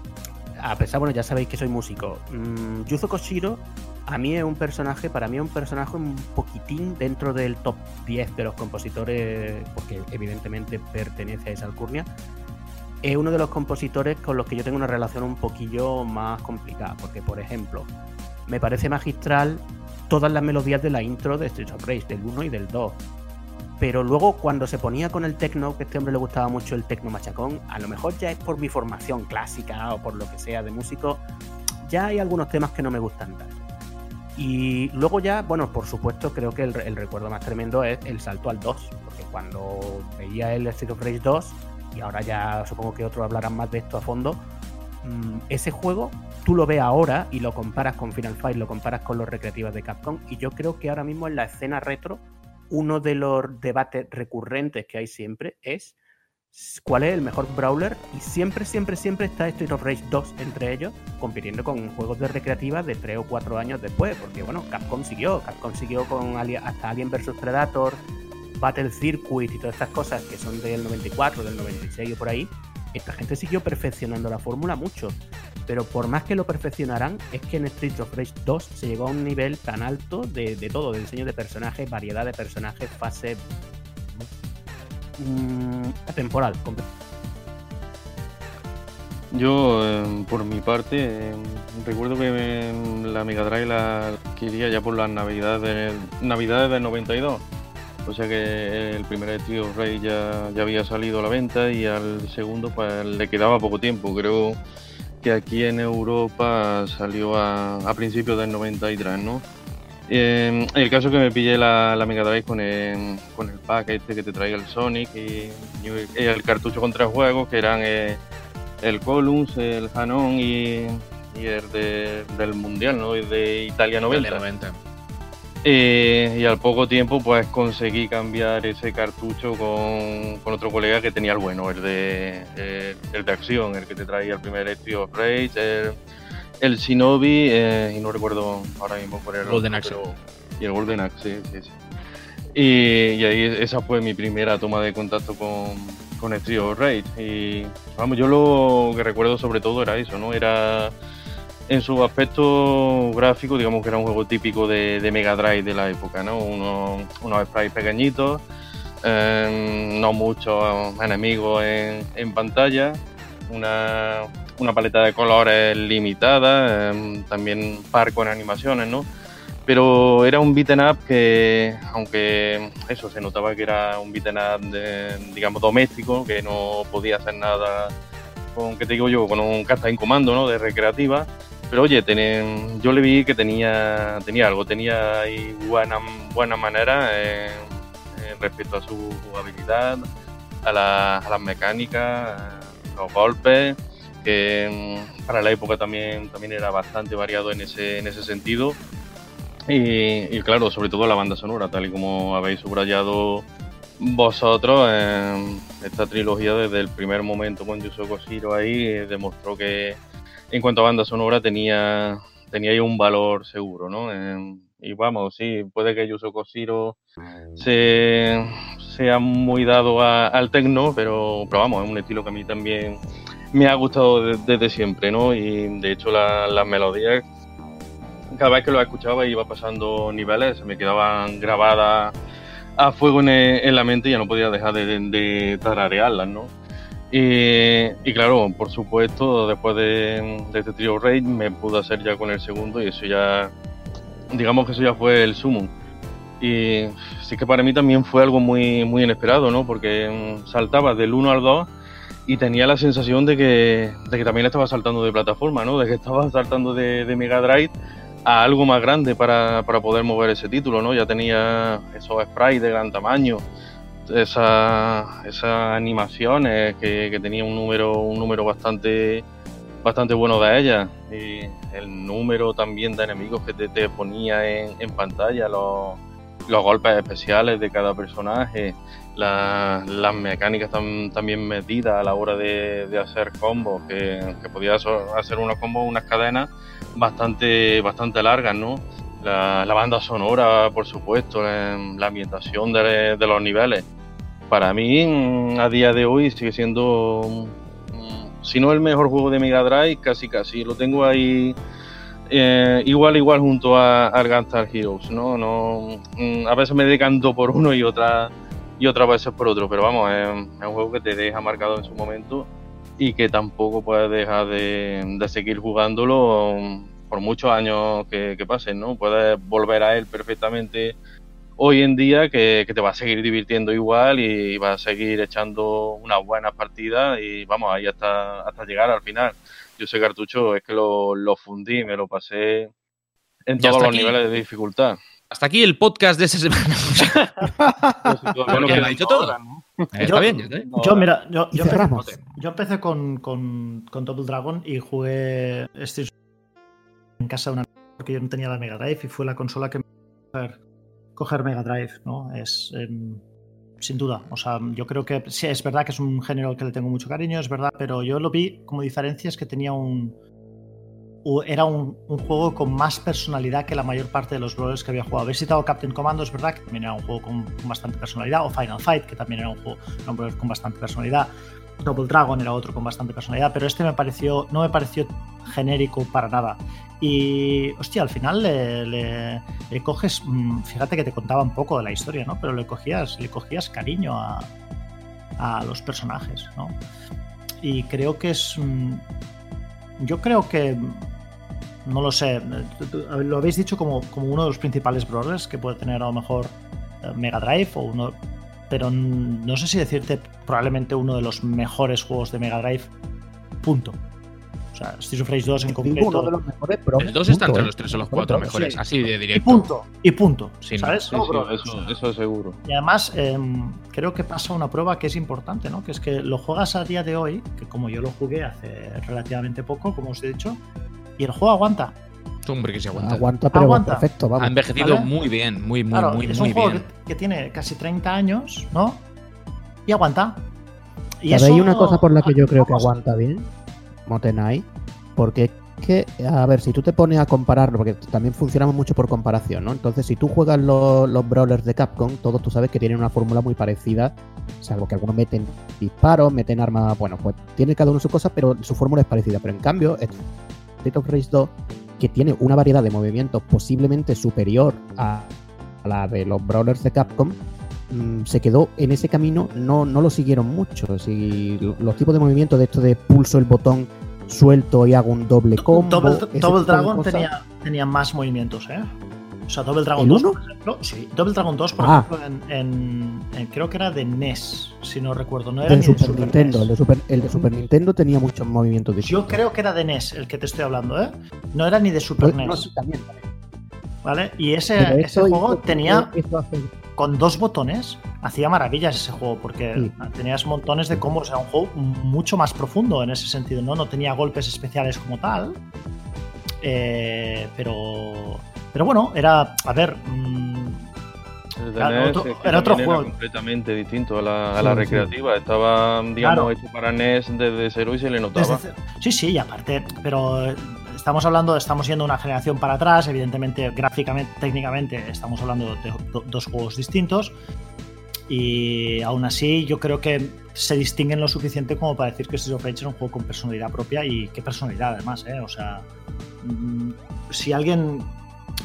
a pesar, bueno, ya sabéis que soy músico. Mm, Yuzo Koshiro, a mí es un personaje, para mí es un personaje un poquitín dentro del top 10 de los compositores, porque evidentemente pertenece a esa alcurnia. Es uno de los compositores con los que yo tengo una relación un poquillo más complicada, porque por ejemplo, me parece magistral todas las melodías de la intro de Street of Rage, del 1 y del 2 pero luego cuando se ponía con el tecno, que a este hombre le gustaba mucho el tecno machacón, a lo mejor ya es por mi formación clásica o por lo que sea de músico, ya hay algunos temas que no me gustan tanto. Y luego ya, bueno, por supuesto, creo que el, recuerdo más tremendo es el salto al 2, porque cuando veía el Street of Rage 2, y ahora ya supongo que otros hablarán más de esto a fondo, mm, ese juego tú lo ves ahora y lo comparas con Final Fight, lo comparas con los recreativos de Capcom, y yo creo que ahora mismo en la escena retro uno de los debates recurrentes que hay siempre es cuál es el mejor brawler y siempre, siempre, siempre está Street of Rage 2 entre ellos, compitiendo con juegos de recreativa de 3 o 4 años después, porque bueno, Capcom siguió, Capcom siguió con hasta Alien vs Predator, Battle Circuit y todas estas cosas que son del 94, del 96 o por ahí, esta gente siguió perfeccionando la fórmula mucho pero por más que lo perfeccionaran, es que en Street of Rage 2 se llegó a un nivel tan alto de, todo, de diseño de personajes, variedad de personajes, fase mmm, temporal. Yo, em, por mi parte, em, recuerdo que em, la Mega Drive la quería ya por las navidades, navidades del 92. O sea que el primer of Rage ya, ya había salido a la venta y al segundo pues le quedaba poco tiempo. Creo que aquí en Europa salió a, principios del 93, ¿no? Eh, el caso que me pillé la, la Mega Drive con el, con el pack este que te traía el Sonic y, el cartucho con tres juegos que eran eh, el Columns, el Hanon y, el del Mundial, ¿no? de Italia 90. 90. Eh, y al poco tiempo pues conseguí cambiar ese cartucho con, otro colega que tenía el bueno, el de, el de acción, el que te traía el primer Street of Rage, el, Shinobi, eh, y no recuerdo ahora mismo por el Golden Axe. Y el Golden Axe, sí, sí. Y, ahí esa fue mi primera toma de contacto con, con Street of Rage. Y vamos, yo lo que recuerdo sobre todo era eso, ¿no? Era en su aspecto gráfico, digamos que era un juego típico de, Mega Drive de la época, ¿no? unos sprites pequeñitos, em, no muchos enemigos en, pantalla, una, paleta de colores limitada, em, también par con animaciones, ¿no? Pero era un beaten up que, aunque eso se notaba que era un beaten up, digamos, doméstico, que no podía hacer nada con, ¿qué te digo yo? Con un carta en comando, ¿no? De recreativa pero oye, yo le vi que tenía, tenía algo, tenía ahí buena, buena manera respecto a su habilidad, a, las mecánicas, los golpes, que mm, para la época también, también era bastante variado en ese, en ese sentido. Y, claro, sobre todo la banda sonora, tal y como habéis subrayado vosotros, esta trilogía desde el primer momento con Yusuke Koshiro ahí demostró que, en cuanto a banda sonora tenía, tenía ahí un valor seguro, ¿no? y vamos, sí, puede que Yuzo Koshiro se, sea muy dado al techno, pero, pero vamos, es un estilo que a mí también me ha gustado desde siempre, ¿no? Y de hecho las melodías, cada vez que lo escuchaba iba pasando niveles, se me quedaban grabadas a fuego en, la mente y ya no podía dejar de, de tararearlas, ¿no? Y, claro, por supuesto, después de, este trio Raid me pude hacer ya con el segundo y eso ya, digamos que eso ya fue el sumo. Y sí que para mí también fue algo muy, muy inesperado, ¿no? Porque mm, saltaba del 1 al 2 y tenía la sensación de que, de que también estaba saltando de plataforma, ¿no? De que estaba saltando de, de Mega Drive a algo más grande para, para poder mover ese título, ¿no? Ya tenía esos sprites de gran tamaño, esa, esa animaciones que, que, tenía un número un número bastante bastante bueno de ella. Y el número también de enemigos que te, ponía en, pantalla los, los, golpes especiales de cada personaje las mecánicas también medidas a la hora de, hacer combos que, que podías hacer unos combos unas cadenas bastante bastante largas no la, banda sonora, por supuesto, la ambientación de, los niveles para mí a día de hoy sigue siendo si no el mejor juego de Mega Drive, casi casi. Lo tengo ahí eh, igual igual junto a, al Gunstar Heroes, ¿no? no mm, a veces me decanto por uno y otra y otras veces por otro, pero vamos, es, un juego que te deja marcado en su momento y que tampoco puedes dejar de, seguir jugándolo por muchos años que, pasen, ¿no? Puedes volver a él perfectamente hoy en día que, te va a seguir divirtiendo igual y va a seguir echando unas buenas partidas y vamos ahí hasta, hasta llegar al final yo ese cartucho es que lo, fundí, me lo pasé en todos los niveles de dificultad. Hasta aquí el podcast de esa semana. bueno, que ha dicho todo. Está bien, Yo, mira, yo, empecé, con, con, Double Dragon y jugué este en casa de una porque yo no tenía la Mega Drive y fue la consola que me coger, Mega Drive, ¿no? Es em, sin duda. O sea, yo creo que sí, es verdad que es un género al que le tengo mucho cariño, es verdad, pero yo lo vi como diferencia es que tenía un. Era un, juego con más personalidad que la mayor parte de los brawlers que había jugado. Habéis citado Captain Commando, es verdad que también era un juego con, bastante personalidad, o Final Fight, que también era un juego con bastante personalidad. Double Dragon era otro con bastante personalidad, pero este me pareció, no me pareció genérico para nada. Y, hostia, al final le, coges, mm, fíjate que te contaba un poco de la historia, ¿no? Pero le cogías, le cogías cariño a, a los personajes, ¿no? Y creo que es... Mm, yo creo que... No lo sé, lo habéis dicho como, como uno de los principales brawlers que puede tener a lo mejor eh, Mega Drive o uno... Pero no sé si decirte probablemente uno de los mejores juegos de Mega Drive. Punto sea, Streets of Rage 2 en concreto. de los mejores, el 2 está entre los 3 o los 4 mejores, así de directo. Y punto, y punto. ¿Sabes? Sí, eso, eso seguro. Y además, em, creo que pasa una prueba que es importante, ¿no? Que es que lo juegas a día de hoy, que como yo lo jugué hace relativamente poco, como os he dicho, y el juego aguanta. Hombre, que se aguanta. Aguanta, pero aguanta. perfecto, vamos. Ha envejecido muy bien, muy, muy, muy, es un juego Que, tiene casi 30 años, ¿no? Y aguanta. Y eso, hay una cosa por la que yo creo que aguanta bien? Motenai, porque es que, a ver, si tú te pones a compararlo, porque también funcionamos mucho por comparación, ¿no? Entonces, si tú juegas los, brawlers de Capcom, todos tú sabes que tienen una fórmula muy parecida, salvo que algunos meten disparos, meten armas, bueno, pues tiene cada uno su cosa, pero su fórmula es parecida. Pero en cambio, State of Race 2, que tiene una variedad de movimientos posiblemente superior a, la de los brawlers de Capcom, mm, se quedó en ese camino, no, no lo siguieron mucho. Si los tipos de movimientos de esto de pulso el botón suelto y hago un doble combo. Double, Dragon tenía, tenía, más movimientos, ¿eh? O sea, Double Dragon 2, por ejemplo. Sí, Double Dragon 2, por ah. ejemplo, en, creo que era de NES, si no recuerdo. No era de Super, Nintendo. El de Super, el de Super Nintendo tenía muchos movimientos Yo creo que era de NES el que te estoy hablando, ¿eh? No era ni de Super NES. No, también, ¿Vale? Y ese, ese juego tenía con dos botones hacía maravillas ese juego, porque tenías montones de combos, era un juego mucho más profundo en ese sentido, ¿no? No tenía golpes especiales como tal. Eh, pero. Pero bueno, era. A ver. Mm, era, otro, juego. completamente distinto a la, recreativa. Estaba, digamos, hecho para NES desde cero y se le notaba. Sí, sí, y aparte, pero estamos hablando, estamos yendo una generación para atrás, evidentemente, gráficamente, técnicamente, estamos hablando de dos juegos distintos. Y aún así, yo creo que se distinguen lo suficiente como para decir que Streets of Rage es un juego con personalidad propia y qué personalidad además, ¿eh? O sea, mm, si alguien,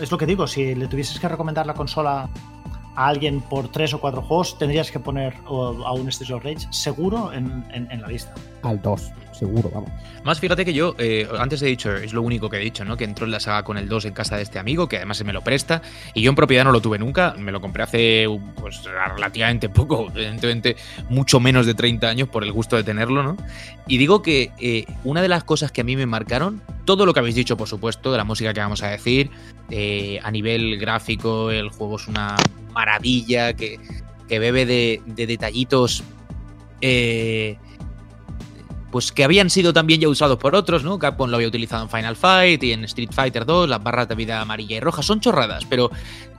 es lo que digo, si le tuvieses que recomendar la consola a alguien por tres o cuatro juegos, tendrías que poner a un Streets of Rage seguro en, en la lista. Al 2 seguro, vamos. Más fíjate que yo, eh, antes he dicho, es lo único que he dicho, ¿no? Que entró en la saga con el 2 en casa de este amigo, que además se me lo presta, y yo en propiedad no lo tuve nunca, me lo compré hace pues relativamente poco, evidentemente mucho menos de 30 años por el gusto de tenerlo, ¿no? Y digo que eh, una de las cosas que a mí me marcaron, todo lo que habéis dicho, por supuesto, de la música que vamos a decir, eh, a nivel gráfico, el juego es una maravilla, que, que bebe de, de detallitos pues que habían sido también ya usados por otros, ¿no? Capcom lo había utilizado en Final Fight y en Street Fighter 2, las barras de vida amarilla y roja, son chorradas, pero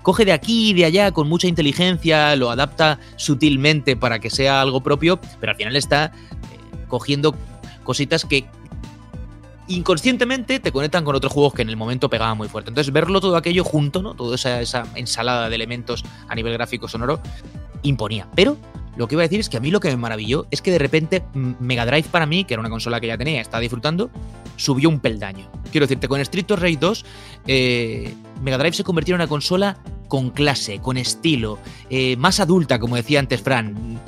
coge de aquí y de allá con mucha inteligencia, lo adapta sutilmente para que sea algo propio, pero al final está eh, cogiendo cositas que inconscientemente te conectan con otros juegos que en el momento pegaban muy fuerte. Entonces, verlo todo aquello junto, ¿no? Toda esa, esa ensalada de elementos a nivel gráfico sonoro, imponía. Pero lo que iba a decir es que a mí lo que me maravilló es que de repente Mega Drive para mí, que era una consola que ya tenía, estaba disfrutando, subió un peldaño. Quiero decirte, con Street of Rage 2, eh, Mega Drive se convirtió en una consola con clase, con estilo, eh, más adulta, como decía antes Fran.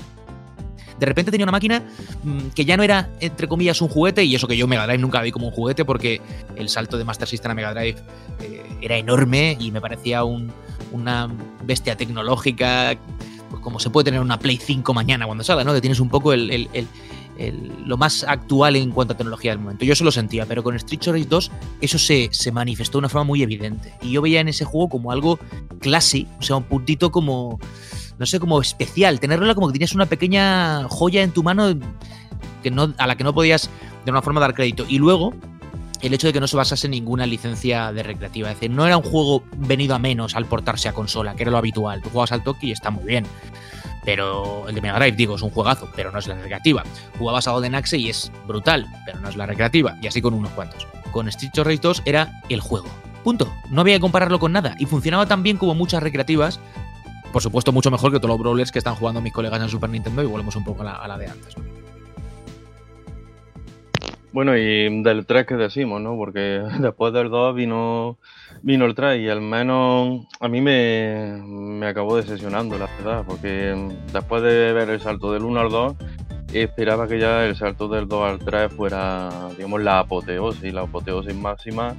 De repente tenía una máquina mm, que ya no era, entre comillas, un juguete, y eso que yo Mega Drive nunca vi como un juguete, porque el salto de Master System a Mega Drive eh, era enorme y me parecía una bestia tecnológica pues como se puede tener una Play 5 mañana cuando salga, ¿no? Que tienes un poco el, lo más actual en cuanto a tecnología del momento. Yo eso lo sentía, pero con Street Fighter 2 eso se, se, manifestó de una forma muy evidente. Y yo veía en ese juego como algo clásico, o sea, un puntito como, no sé, como especial. Tenerlo como que tenías una pequeña joya en tu mano que no, a la que no podías de una forma dar crédito. Y luego, el hecho de que no se basase en ninguna licencia de recreativa. Es decir, no era un juego venido a menos al portarse a consola, que era lo habitual. Tú juegas al Toki y está muy bien. Pero el de Mega Drive, digo, es un juegazo, pero no es la recreativa. Jugabas a Golden Axe y es brutal, pero no es la recreativa. Y así con unos cuantos. Con Street Fighter 2 era el juego. Punto. No había que compararlo con nada. Y funcionaba tan bien como muchas recreativas. Por supuesto, mucho mejor que todos los brawlers que están jugando mis colegas en Super Nintendo. Y volvemos un poco a la de antes. Bueno, y del 3 que decimos, ¿no? Porque después del 2 vino, vino el 3 y al menos a mí me, me acabó decepcionando, la verdad, porque después de ver el salto del 1 al 2, esperaba que ya el salto del 2 al 3 fuera, digamos, la apoteosis, la apoteosis máxima.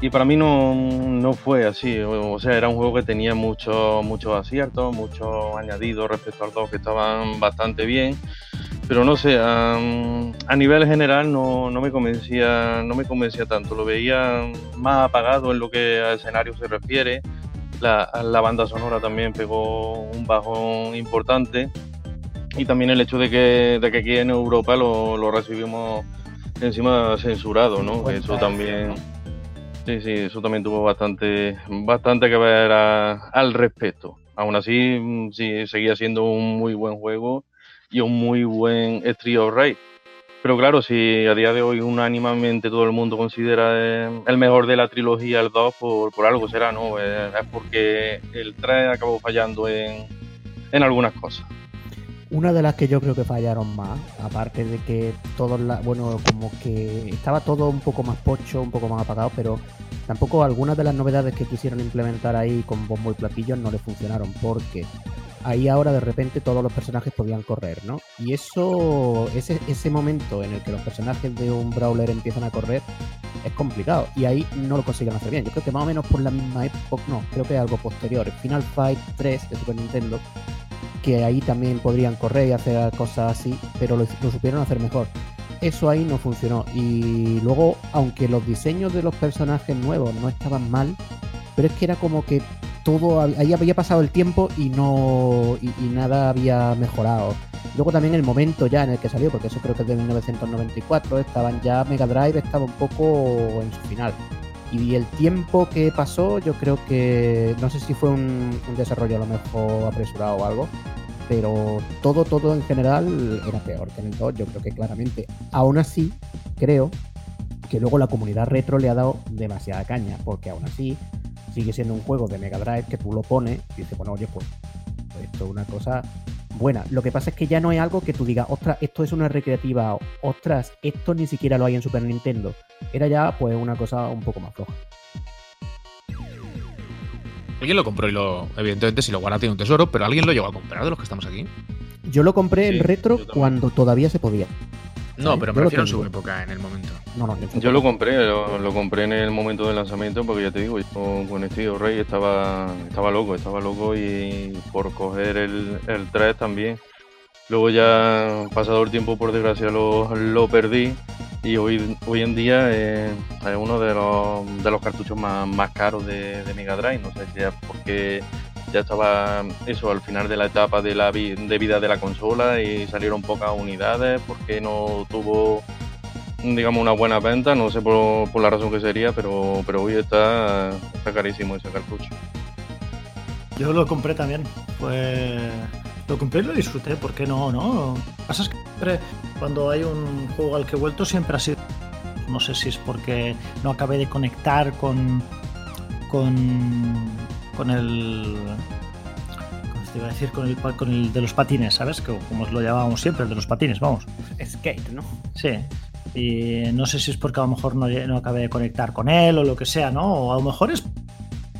Y para mí no, no fue así, o sea, era un juego que tenía muchos muchos aciertos, muchos añadidos respecto al 2 que estaban bastante bien pero no sé, a, nivel general no, me convencía, no me convencía tanto, lo veía más apagado en lo que al escenario se refiere. La, banda sonora también pegó un bajón importante y también el hecho de que, de que aquí en Europa lo, recibimos encima censurado, ¿no? Eso también, sí, sí, eso también tuvo bastante, bastante que ver al respecto. Aún así, sí, seguía siendo un muy buen juego y un muy buen of Rage. Pero claro, si a día de hoy unánimamente todo el mundo considera eh, el mejor de la trilogía el 2, por, por algo será, ¿no? Eh, es porque el 3 acabó fallando en, en algunas cosas. Una de las que yo creo que fallaron más, aparte de que todos la, bueno, como que estaba todo un poco más pocho, un poco más apagado, pero tampoco algunas de las novedades que quisieron implementar ahí con bombo y platillos no le funcionaron, porque ahí ahora de repente todos los personajes podían correr, ¿no? Y eso, ese, ese momento en el que los personajes de un brawler empiezan a correr es complicado y ahí no lo consiguen hacer bien. Yo creo que más o menos por la misma época, no, creo que algo posterior, Final Fight 3 de Super Nintendo, que ahí también podrían correr y hacer cosas así, pero lo supieron hacer mejor. Eso ahí no funcionó. Y luego, aunque los diseños de los personajes nuevos no estaban mal, pero es que era como que todo ahí había pasado el tiempo y no y, nada había mejorado. Luego también el momento ya en el que salió, porque eso creo que es de 1994, estaban ya Mega Drive estaba un poco en su final. Y el tiempo que pasó, yo creo que no sé si fue un, desarrollo a lo mejor apresurado o algo, pero todo, todo en general era peor que en el 2, yo creo que claramente. Aún así, creo que luego la comunidad retro le ha dado demasiada caña, porque aún así sigue siendo un juego de Mega Drive que tú lo pones y dices, bueno, oye, pues, pues esto es una cosa buena. Lo que pasa es que ya no es algo que tú digas, ostras, esto es una recreativa, o, ostras, esto ni siquiera lo hay en Super Nintendo. Era ya, pues, una cosa un poco más floja. Alguien lo compró y lo. Evidentemente, si lo guarda tiene un tesoro, pero alguien lo llegó a comprar de los que estamos aquí. Yo lo compré en retro cuando todavía se podía. No, pero me refiero en su época, en el momento. No, no, yo lo compré, lo, compré en el momento del lanzamiento porque ya te digo, yo con Estilo Rey estaba, estaba loco, estaba loco y por coger el, el 3 también. Luego ya, pasado el tiempo, por desgracia, lo, lo perdí y hoy, hoy en día es uno de los, de los cartuchos más, más caros de, de Mega Drive. No sé si es porque ya estaba eso al final de la etapa de la de vida de la consola y salieron pocas unidades porque no tuvo digamos una buena venta no sé por, la razón que sería pero pero hoy está está carísimo ese cartucho. Yo lo compré también pues lo compré y lo disfruté ¿por qué no no lo que pasa es que siempre cuando hay un juego al que he vuelto siempre ha sido no sé si es porque no acabé de conectar con con con el te iba a decir con el, con el de los patines, ¿sabes? Que, como lo llamábamos siempre, el de los patines, vamos. Skate, ¿no? Sí. Y no sé si es porque a lo mejor no, no acabé de conectar con él o lo que sea, ¿no? O a lo mejor es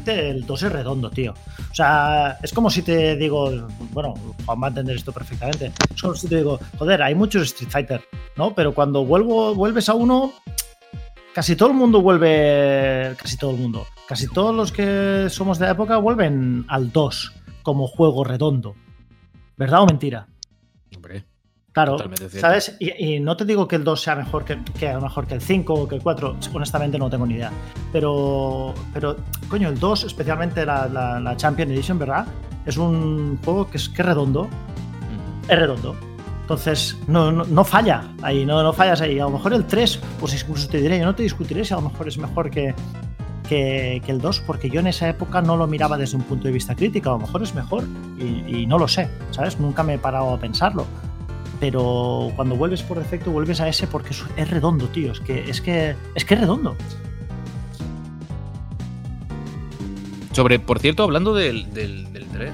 el 2 es redondo, tío. O sea, es como si te digo, bueno, Juan va a entender esto perfectamente. Es como si te digo, joder, hay muchos Street Fighter, ¿no? Pero cuando vuelvo, vuelves a uno, casi todo el mundo vuelve, casi todo el mundo, casi todos los que somos de la época vuelven al 2 como juego redondo. ¿Verdad o mentira? Hombre. Claro, ¿sabes? Y, y, no te digo que el 2 sea mejor que, que, mejor que el 5 o que el 4, honestamente no tengo ni idea. Pero, pero coño, el 2, especialmente la, la, la Champion Edition, ¿verdad? Es un juego que es, que es redondo. Mm. Es redondo. Entonces, no, no, no, falla ahí, no, no fallas ahí. A lo mejor el 3, pues incluso te diré, yo no te discutiré si a lo mejor es mejor que, que, el 2, porque yo en esa época no lo miraba desde un punto de vista crítico. A lo mejor es mejor y, y no lo sé, ¿sabes? Nunca me he parado a pensarlo pero cuando vuelves por defecto vuelves a ese porque es redondo, tío. Es que es que es que es redondo. Sobre, por cierto, hablando del, del, del 3,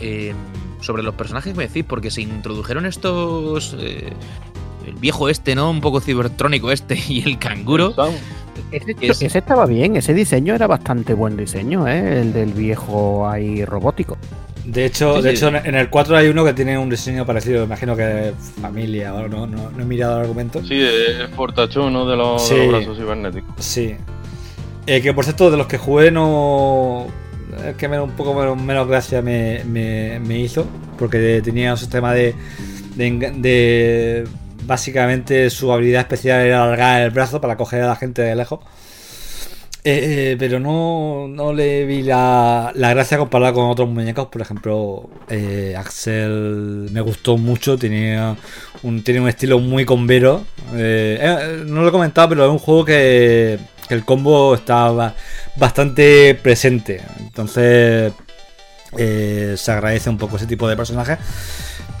eh, sobre los personajes me decís, porque se introdujeron estos. Eh, el viejo este, ¿no? Un poco cibertrónico este y el canguro. Ese, es... ese, estaba bien, ese diseño era bastante buen diseño, ¿eh? El del viejo ahí robótico. De hecho, sí, de sí. hecho en el 4 hay uno que tiene un diseño parecido, imagino que familia, o no, no, no, he mirado el argumento. Sí, es Fortachón, ¿no? De los, sí, de los brazos cibernéticos. Sí. Eh, que por cierto, de los que jugué no. Es que un poco menos, menos gracia me, me, hizo, porque tenía un sistema de, de. Básicamente su habilidad especial era alargar el brazo para coger a la gente de lejos. Eh, eh, pero no, no, le vi la, la, gracia comparada con otros muñecos. Por ejemplo, eh, Axel me gustó mucho. Tenía un, tiene un estilo muy combero. No lo he comentado, pero es un juego que, que el combo está bastante presente. Entonces se agradece un poco ese tipo de personajes.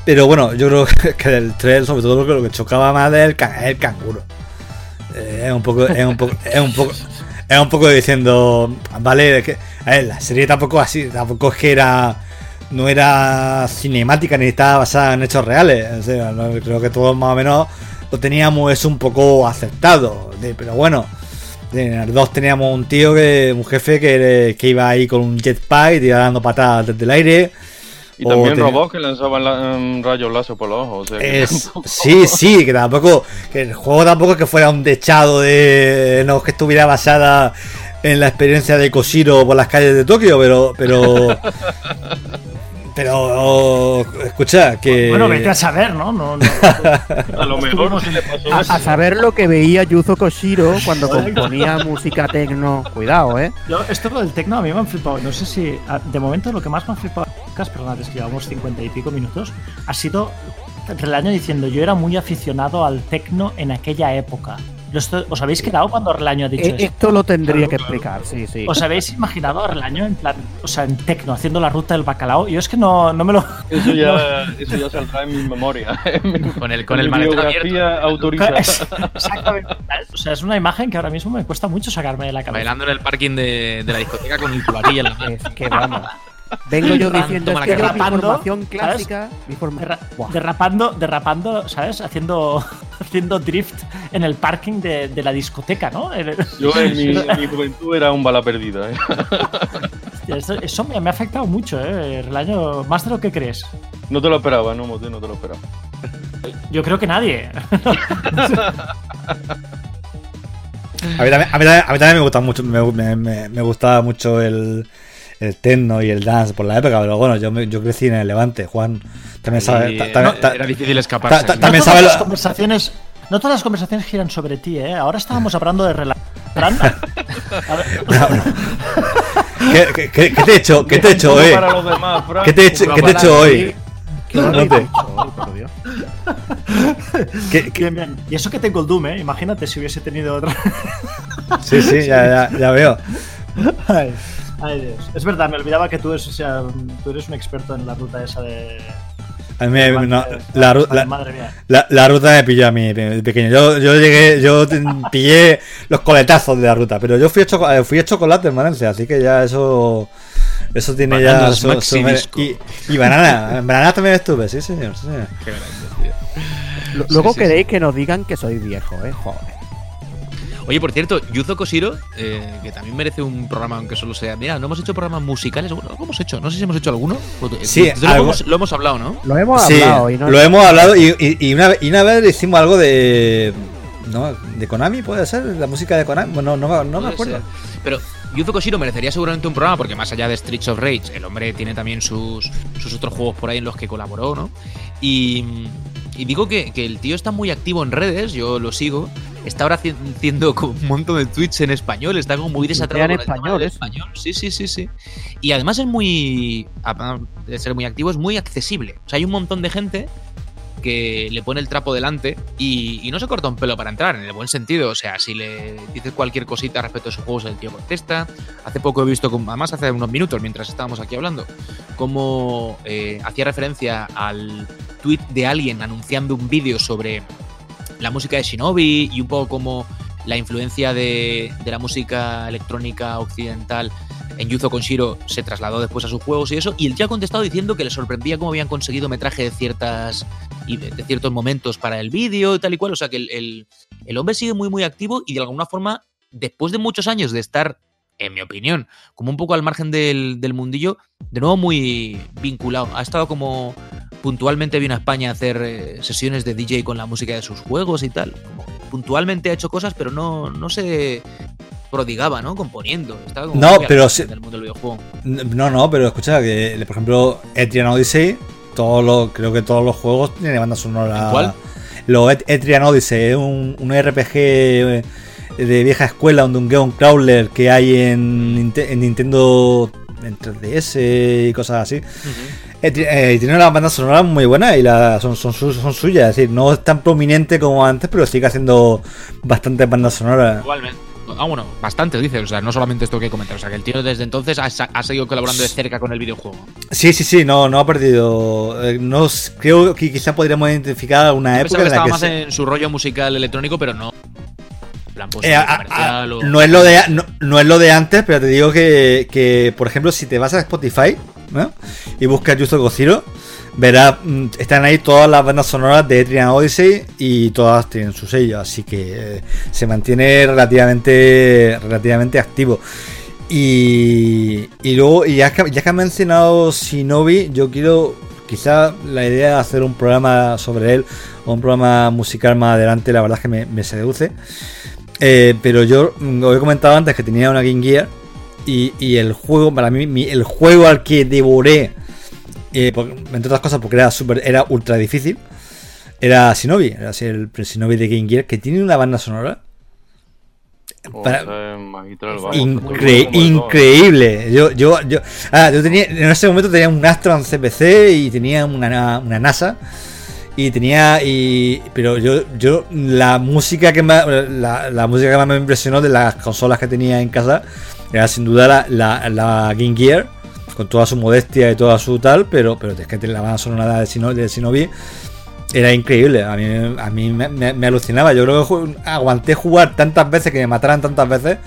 Pero bueno, yo creo que el 3, sobre todo, lo que chocaba más es el, canguro. es un poco. Es un poco. Es un poco es un poco diciendo, vale, que, a ver, la serie tampoco así, tampoco es que era no era cinemática ni estaba basada en hechos reales. Creo que todos más o menos lo teníamos eso un poco aceptado. Pero bueno, en el 2 teníamos un tío que, un jefe que, que iba ahí con un jetpack y iba dando patadas desde el aire. Y también tenía... robots que lanzaban la, um, rayos láser por los ojos. O sea, que es, tampoco... Sí, sí, que tampoco. Que el juego tampoco es que fuera un dechado de. No, que estuviera basada en la experiencia de Koshiro por las calles de Tokio, pero. Pero. Pero, escucha, que. Bueno, vete a saber, ¿no? no, no a lo mejor si le pasó a, a, saber lo que veía Yuzo Koshiro cuando componía música tecno. Cuidado, ¿eh? Yo, esto del tecno a mí me han flipado. No sé si. De momento, lo que más me han flipado, perdón, es que llevamos cincuenta y pico minutos, ha sido el año diciendo yo era muy aficionado al tecno en aquella época. ¿Os habéis quedado cuando Relaño ha dicho eh, esto? Esto lo tendría que explicar, sí, sí. ¿Os habéis imaginado a Relaño en plan, o sea, en tecno, haciendo la ruta del bacalao? Yo es que no, no me lo. Eso ya, no. eso ya saldrá en mi memoria. con el, con el abierto. autorizada. Exactamente. O sea, es una imagen que ahora mismo me cuesta mucho sacarme de la cabeza. Bailando en el parking de, de la discoteca con el tubaquilla en la mano. Es que vamos. Vengo yo diciendo es que derrapando, información clásica. Derrapando, derrapando, ¿sabes? Haciendo, haciendo drift en el parking de, de la discoteca, ¿no? Yo en mi, en mi, juventud era un bala perdida. ¿eh? Hostia, eso, eso me, me, ha afectado mucho, ¿eh? El año más de lo que crees. No te lo esperaba, no, Mote, no te lo esperaba. Yo creo que nadie. A mí, también, a, mí, a mí también me gusta mucho, me, me, me gustaba mucho el, el techno y el dance por la época, pero bueno, yo, yo crecí en el Levante, Juan también sabe... Ta, ta, ta, era difícil escaparse. también no sabe las conversaciones... No todas las conversaciones giran sobre ti, ¿eh? Ahora estábamos hablando de relación. ¿Qué, qué, qué, ¿Qué, te he hecho? ¿Qué te he hecho hoy? ¿Qué te he hecho, ¿qué te he hecho hoy? No te... ¿Qué, qué? Bien, bien. Y eso que tengo el Doom, ¿eh? Imagínate si hubiese tenido otra. sí, sí, ya, ya, ya veo. Ay. Ay, Dios. Es verdad, me olvidaba que tú eres, o sea, tú eres un experto en la ruta esa de. A mí, no, la, la, madre mía. La, la, ruta me pilló a mí pequeño. Yo, yo llegué, yo pillé los coletazos de la ruta, pero yo fui hecho, fui a chocolate en Valencia, así que ya eso. Eso tiene Bananas ya. Su- Disco. y, y banana. banana también estuve, sí, señor. sí, señor. Qué grande, tío. Luego sí, queréis que nos digan que soy viejo, eh, joder. Oye, por cierto, Yuzo Koshiro, eh, que también merece un programa, aunque solo sea. Mira, no hemos hecho programas musicales. Bueno, ¿lo hemos hecho? No sé si hemos hecho alguno. Sí, lo, algo- hemos, lo hemos hablado, ¿no? Lo hemos Sí, hablado y no. lo hemos hablado y, y- y una, vez- y una vez hicimos algo de. ¿No? ¿De Konami puede ser? ¿La música de Konami? Bueno, no, no, no me acuerdo. ser. Pero Yuzo Koshiro merecería seguramente un programa, porque más allá de Streets of Rage, el hombre tiene también sus, sus otros juegos por ahí en los que colaboró, ¿no? Y, y digo que, que el tío está muy activo en redes, yo lo sigo. Está ahora haci- haciendo un montón de tweets en español, está como muy desatado en español, eso. español. Sí, sí, sí, sí. Y además es muy, aparte de ser muy activo, es muy accesible. O sea, hay un montón de gente que le pone el trapo delante y, no se corta un pelo para entrar, en el buen sentido. O sea, si le dices cualquier cosita respecto a sus juegos, el tío contesta. Hace poco he visto, además hace unos minutos, mientras estábamos aquí hablando, cómo eh, hacía referencia al tweet de alguien anunciando un vídeo sobre la música de Shinobi y un poco como la influencia de la música electrónica occidental en Yuzo Konshiro se trasladó después a sus juegos y eso. Y el tío ha contestado diciendo que le sorprendía cómo habían conseguido metraje de ciertas y de, de ciertos momentos para el vídeo y tal y cual. O sea que el, el- el hombre sigue muy, muy activo y de alguna forma, después de muchos años de estar, en mi opinión, como un poco al margen del, del mundillo, de nuevo muy vinculado. Ha estado como puntualmente vino a España a hacer eh, sesiones de DJ con la música de sus juegos y tal. Como puntualmente ha hecho cosas, pero no, no se prodigaba, ¿no? Componiendo. Estaba como No, pero sí- del mundo del videojuego. No, no, pero escucha que, por ejemplo, Etrian Odyssey, todos los, creo que todos los juegos tienen banda sonora. ¿Cuál? Lo Et- Etrian Odyssey es un, un RPG eh, de vieja escuela, un Dungeon Crawler que hay en, Ninte- en Nintendo en 3DS y cosas así. Eh, tiene una banda sonora muy buena y la, son, son, son suyas, es decir, no es tan prominente como antes, pero sigue haciendo bastantes bandas sonoras. Igualmente. Ah, bueno, bastante, dice. O sea, no solamente esto que comentar. O sea, que el tío desde entonces ha, seguido colaborando de cerca con el videojuego. Sí, sí, sí, no, no ha perdido. eh, No, creo que quizá podríamos identificar una Yo época que en la estaba que más se- en su rollo musical electrónico, pero no. En plan, pues, eh, a- comercial a- o- no es lo de a- no, no es lo de antes, pero te digo que, que, por ejemplo, si te vas a Spotify ¿no? y buscas Yuzo Koshiro, verás, mm, están ahí todas las bandas sonoras de Etrian Odyssey y todas tienen su sello, así que eh, se mantiene relativamente relativamente activo. Y, y luego, ya que, ya que has mencionado Shinobi, yo quiero, quizá la idea de hacer un programa sobre él, o un programa musical más adelante, la verdad es que me, me seduce. Eh, pero yo mm, os he comentado antes que tenía una Game Gear y, y el juego, para mí, mi- el juego al que devoré, eh, entre otras cosas porque era, super, era ultra difícil, era Shinobi, era así el Shinobi de Game Gear, que tiene una banda sonora Para- esa es magistral, vamos, Incre- como de todo. increíble. Yo, yo, yo, ah, yo tenía, en ese momento tenía un Astron CPC y tenía una, una NASA. Y tenía, y, pero yo, yo, la música que más, la, la música que más me impresionó de las consolas que tenía en casa era sin duda la, la, la Game Gear, con toda su modestia y toda su tal, pero, pero es que la banda sonora de Shinobi, de Shinobi era increíble. A mí, a mí me, me- alucinaba. Yo creo que aguanté jugar tantas veces que me mataran tantas veces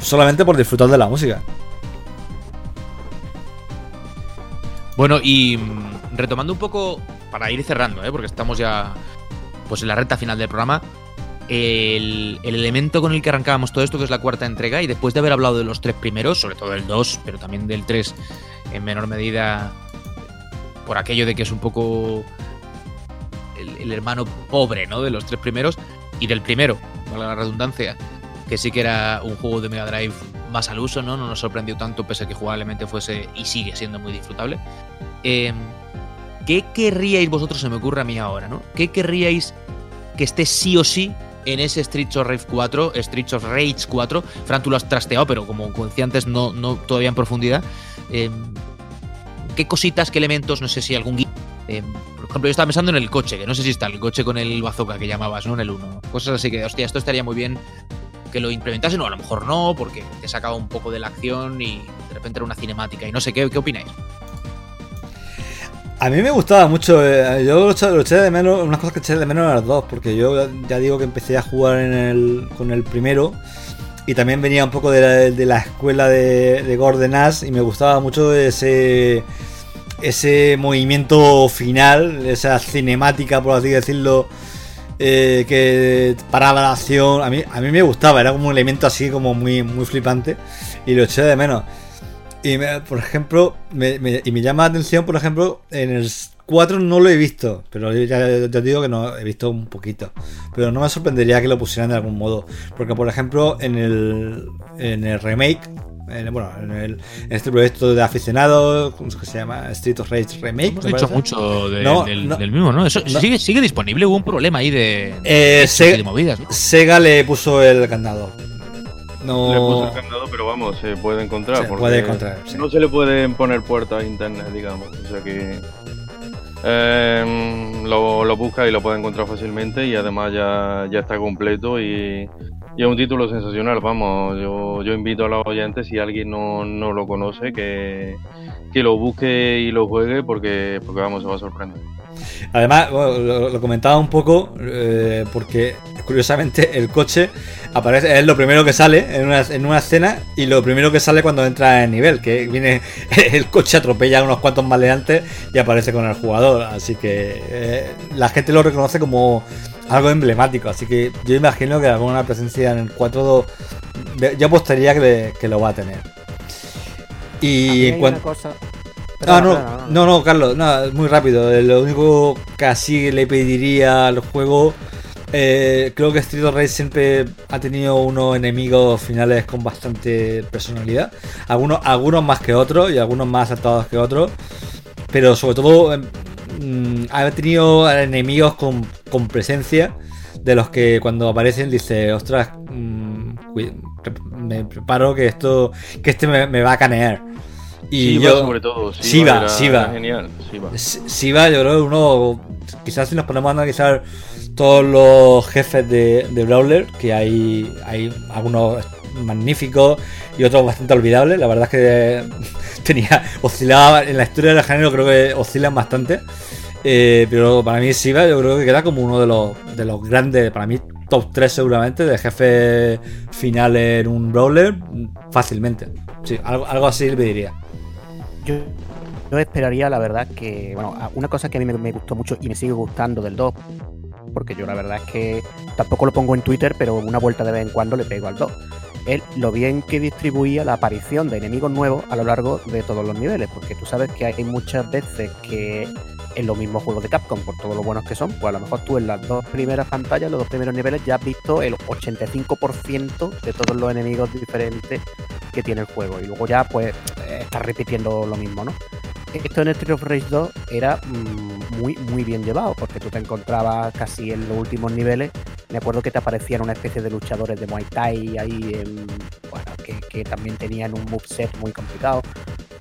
solamente por disfrutar de la música. Bueno, y mm, retomando un poco, para ir cerrando, ¿eh? porque estamos ya pues en la recta final del programa, el, el elemento con el que arrancábamos todo esto, que es la cuarta entrega, y después de haber hablado de los tres primeros, sobre todo del 2, pero también del 3 en menor medida, por aquello de que es un poco el, hermano pobre ¿no? de los tres primeros, y del primero, valga la redundancia, que sí que era un juego de Mega Drive más al uso, ¿no? No nos sorprendió tanto, pese a que jugablemente fuese y sigue siendo muy disfrutable. Eh, ¿Qué querríais vosotros, se me ocurre a mí ahora, ¿no? ¿Qué querríais que esté sí o sí en ese Streets of Rage 4, Streets of Rage 4? Fran, tú lo has trasteado, pero como decía antes, no, no todavía en profundidad. Eh, ¿Qué cositas, qué elementos, no sé si algún gui- eh, por ejemplo, yo estaba pensando en el coche, que no sé si está el coche con el bazooka que llamabas, ¿no? En el 1. Cosas así que, hostia, esto estaría muy bien que lo implementasen, o a lo mejor no, porque te sacaba un poco de la acción y de repente era una cinemática. Y no sé, ¿qué, qué opináis? A mí me gustaba mucho. eh, yo lo eché, de menos. Unas cosas que eché de menos eran las dos. Porque yo ya digo que empecé a jugar en el, con el primero. Y también venía un poco de la, de la escuela de, de Gordon Ash y me gustaba mucho ese, ese movimiento final, esa cinemática, por así decirlo, eh, que paraba la acción. A mí, a mí me gustaba, era como un elemento así como muy, muy flipante y lo eché de menos. Y me- por ejemplo, me, me- y me llama la atención, por ejemplo, en el 4 no lo he visto, pero ya, te digo que no he visto un poquito. Pero no me sorprendería que lo pusieran de algún modo. Porque, por ejemplo, en el, en el remake, en, bueno, en, el, en este proyecto de aficionados, ¿cómo es que se llama? Street of Rage Remake. Hemos dicho parece. mucho de- No, del, no. del mismo, ¿no? Eso No. sigue, sigue disponible. Hubo un problema ahí de, Eh, de, se- de movidas, ¿no? Sega le puso el candado. No. Le puso el candado, pero vamos, se puede encontrar. Se porque puede encontrar, sí. No se le pueden poner puertas a internet, digamos. O sea que. eh, lo, lo busca y lo puede encontrar fácilmente y además ya, ya está completo y, y es un título sensacional. Vamos, yo, yo invito a los oyentes, si alguien no, no lo conoce, que, que lo busque y lo juegue porque, porque vamos, se va a sorprender. Además, lo, lo comentaba un poco eh, porque curiosamente el coche aparece, es lo primero que sale en una, en una escena y lo primero que sale cuando entra en nivel, que viene el coche atropella a unos cuantos maleantes y aparece con el jugador. Así que eh, la gente lo reconoce como algo emblemático. Así que yo imagino que alguna presencia en el 4 de- yo apostaría que, que lo va a tener. Y en cuanto... Ah, no, perdona, no, no, Carlos, nada, muy rápido. Lo único que así le pediría al juego, eh, creo que Street of Rage siempre ha tenido unos enemigos finales con bastante personalidad. Algunos, algunos más que otros y algunos más acertados que otros. Pero sobre todo em, mm, ha tenido enemigos con, con presencia de los que cuando aparecen dice, ostras, mm, me preparo que esto, que este me, me va a canear. Y yo, sobre todo. Shiva, era Shiva. Genial, Shiva. S- Shiva, yo creo que uno. Quizás si nos ponemos a analizar todos los jefes de, de Brawler, que hay, hay algunos magníficos y otros bastante olvidables. La verdad es que tenía. oscilaba en la historia del género, creo que oscilan bastante. Eh, pero para mí Shiva yo creo que queda como uno de los, de los grandes, para mí top 3 seguramente, de jefes finales en un Brawler fácilmente. Sí, algo, algo así le pediría. Yo, yo esperaría, la verdad, que. Bueno, una cosa que a mí me, me gustó mucho y me sigue gustando del 2, porque yo la verdad es que tampoco lo pongo en Twitter, pero una vuelta de vez en cuando le pego al 2. Es lo bien que distribuía la aparición de enemigos nuevos a lo largo de todos los niveles, porque tú sabes que hay muchas veces que en los mismos juegos de Capcom, por todo lo buenos que son, pues a lo mejor tú en las dos primeras pantallas, los dos primeros niveles, ya has visto el 85% de todos los enemigos diferentes que tiene el juego. Y luego ya, pues, eh, estás repitiendo lo mismo, ¿no? Esto en Street of Rage 2 era mm, muy, muy bien llevado, porque tú te encontrabas casi en los últimos niveles. Me acuerdo que te aparecían una especie de luchadores de Muay Thai ahí, que, también tenían un moveset muy complicado,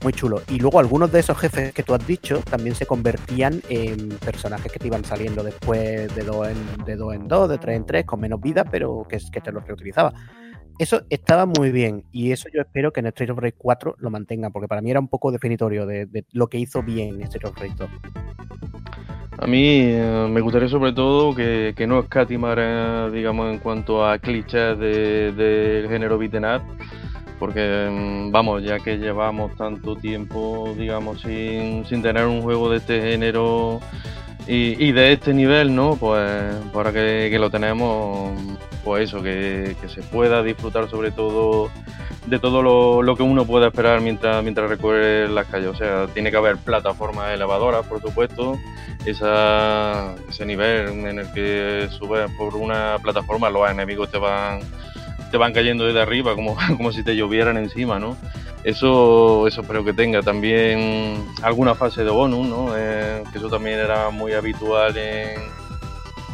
muy chulo. Y luego algunos de esos jefes que tú has dicho también se convertían en personajes que te iban saliendo después de dos en, de dos, en dos, de tres en tres, con menos vida, pero que, que te los reutilizaba. Eso estaba muy bien y eso yo espero que en Street of Rage 4 lo mantenga, porque para mí era un poco definitorio de, de lo que hizo bien Street of Rage 2. A mí eh, me gustaría sobre todo que, no escatimara, digamos, en cuanto a clichés de- del género beaten up, porque, mm, vamos, ya que llevamos tanto tiempo, digamos, sin tener un juego de este género y, y de este nivel, ¿no? Pues que, que lo tenemos, pues eso, que, que se pueda disfrutar sobre todo de todo lo, lo que uno pueda esperar mientras, mientras recorre las calles. O sea, tiene que haber plataformas elevadoras, por supuesto, esa, ese nivel en el que subes por una plataforma, los enemigos te van te van cayendo desde arriba como, como si te llovieran encima, ¿no? Eso, eso espero que tenga también alguna fase de bonus, ¿no? Eh, que eso también era muy habitual en,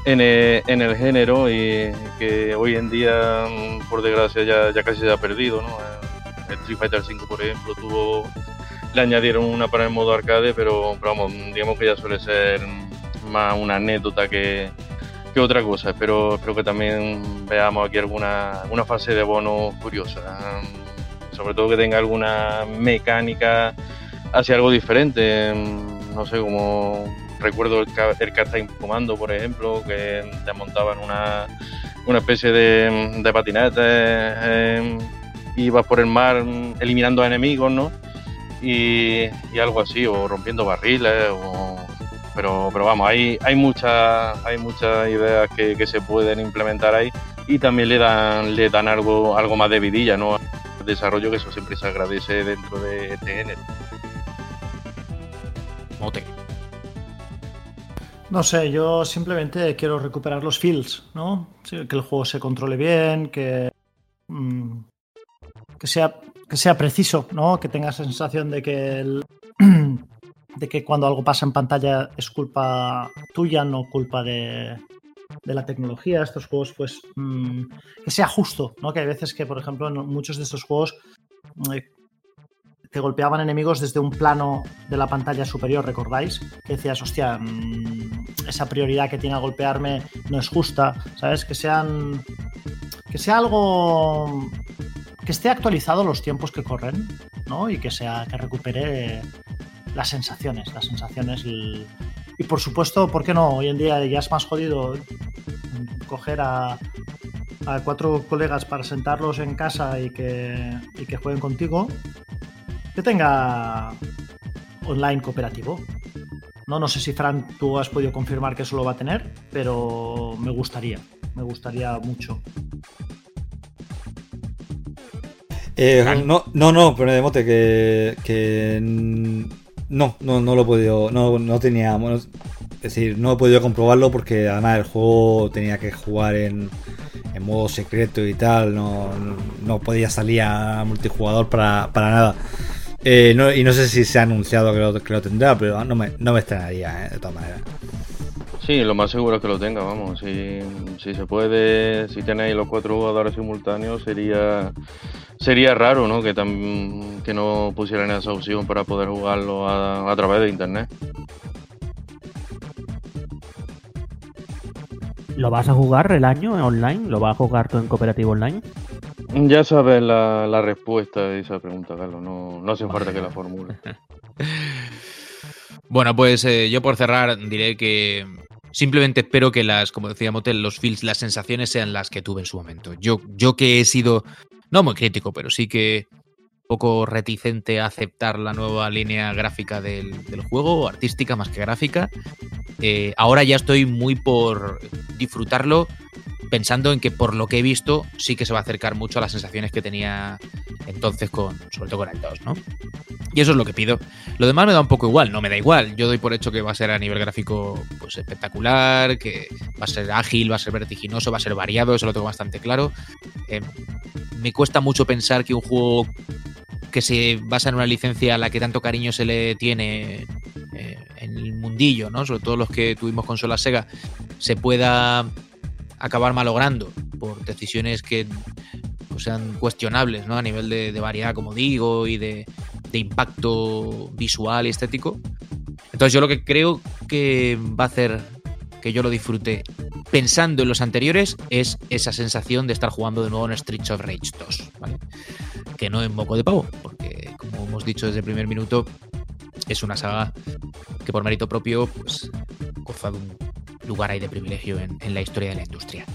en, el, en el género y que hoy en día, mm, por desgracia, ya, ya casi se ha perdido, ¿no? Eh, El Street Fighter V, por ejemplo, tuvo le añadieron una para el modo arcade, pero, pero vamos, digamos que ya suele ser más una anécdota que, que otra cosa. Espero, espero que también veamos aquí alguna, alguna fase de bono curiosa. Um, Sobre todo que tenga alguna mecánica hacia algo diferente. Um, No sé, como recuerdo el, el Cat Time Commando, por ejemplo, que te montaban una, una especie de, de patinete, eh, ibas por el mar mm, eliminando a enemigos, ¿no? Y, y algo así, o rompiendo barriles, o pero, pero vamos, hay, hay muchas hay muchas ideas que, que, se pueden implementar ahí y también le dan le dan algo algo más de vidilla no al desarrollo que eso siempre se agradece dentro de TN Mote. No sé, yo simplemente quiero recuperar los feels, ¿no? Que el juego se controle bien, que, mmm, que, sea, que sea preciso, ¿no? Que tenga sensación de que el, de que cuando algo pasa en pantalla es culpa tuya, no culpa de, de la tecnología. Estos juegos, pues, mmm, que sea justo, ¿no? Que hay veces que, por ejemplo, en muchos de estos juegos eh, te golpeaban enemigos desde un plano de la pantalla superior, ¿recordáis? Que decías, hostia, mmm, esa prioridad que tiene a golpearme no es justa, ¿sabes? Que sean. Que sea algo. Que esté actualizado los tiempos que corren, ¿no? Y que sea. que recupere las sensaciones. Las sensaciones. Y, y por supuesto, ¿por qué no? Hoy en día ya es más jodido coger a. A cuatro colegas para sentarlos en casa y que, y que jueguen contigo, que tenga online cooperativo. No, no sé si Fran tú has podido confirmar que eso lo va a tener, pero me gustaría, me gustaría mucho. Eh, no, no, no, pero de mote que, que no, no, no lo he podido, no, no tenía, es decir, no he podido comprobarlo porque además el juego tenía que jugar en, en modo secreto y tal, no, no, podía salir a multijugador para, para nada. Eh, y no sé si se ha anunciado que lo, que lo tendrá, pero no me, no me extrañaría, eh, de todas maneras. Sí, lo más seguro es que lo tenga, vamos. Si, si se puede, si tenéis los cuatro jugadores simultáneos, sería sería raro, ¿no? Que, tam, que no pusieran esa opción para poder jugarlo a, a través de internet. ¿Lo vas a jugar el año online? ¿Lo vas a jugar tú en cooperativo online? Ya sabes la, la, respuesta a esa pregunta, Carlos. No, no hace falta que la formule. bueno, pues eh, yo por cerrar diré que simplemente espero que las, como decía Motel, los feels, las sensaciones sean las que tuve en su momento. Yo, yo que he sido, no muy crítico, pero sí que poco reticente a aceptar la nueva línea gráfica del, del juego, artística más que gráfica. Eh, ahora ya estoy muy por disfrutarlo pensando en que por lo que he visto sí que se va a acercar mucho a las sensaciones que tenía entonces con, sobre todo con el 2, ¿no? Y eso es lo que pido. Lo demás me da un poco igual, no me da igual. Yo doy por hecho que va a ser a nivel gráfico pues espectacular, que va a ser ágil, va a ser vertiginoso, va a ser variado, eso lo tengo bastante claro. Eh, me cuesta mucho pensar que un juego que se basa en una licencia a la que tanto cariño se le tiene eh, en el mundillo, ¿no? Sobre todo los que tuvimos consola Sega, se pueda acabar malogrando por decisiones que pues, sean cuestionables ¿no? a nivel de, de variedad, como digo, y de, de, impacto visual y estético. Entonces yo lo que creo que va a hacer que yo lo disfrute pensando en los anteriores es esa sensación de estar jugando de nuevo en Streets of Rage 2, ¿vale? Que no en moco de pavo, porque como hemos dicho desde el primer minuto, es una saga que por mérito propio pues goza de un lugar ahí de privilegio en, en, la historia de la industria.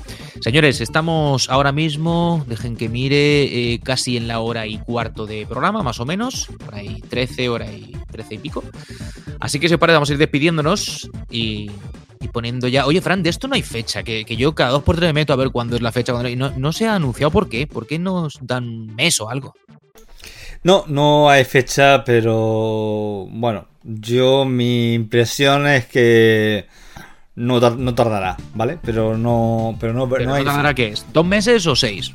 Señores, estamos ahora mismo, dejen que mire, eh, casi en la hora y cuarto de programa, más o menos, por ahí 13, hora y 13 y pico. Así que si os parece, vamos a ir despidiéndonos y, poniendo ya. Oye, Fran, de esto no hay fecha, que, que yo cada dos por tres me meto a ver cuándo es la fecha. Cuándo... No, no se ha anunciado por qué. ¿Por qué nos dan un mes o algo? No, no hay fecha, pero bueno, yo mi impresión es que no, no tardará, ¿vale? Pero no, pero no, pero no, hay... tardará qué es? ¿Dos meses o seis?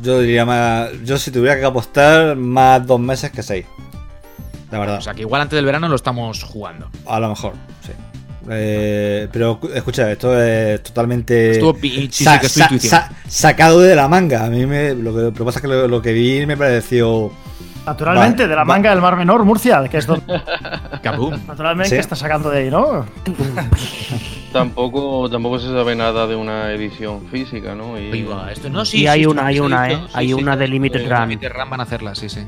Yo diría más, yo si tuviera que apostar más dos meses que seis, la verdad. O sea que igual antes del verano lo estamos jugando. A lo mejor, sí. Eh, pero escucha, esto es totalmente sa sa sa sacado de la manga. A mí me, lo, que, lo que pasa es que lo, lo, que vi me pareció. Naturalmente, va, de la manga va. del Mar Menor, Murcia, que es donde. Naturalmente, ¿Sí? que está sacando de ahí, ¿no? tampoco, tampoco se sabe nada de una edición física, ¿no? Y, Viva, esto no, sí, y hay una, hay una, ¿eh? hay una de Limited de, Run. Limited Run van a hacerla, sí, sí.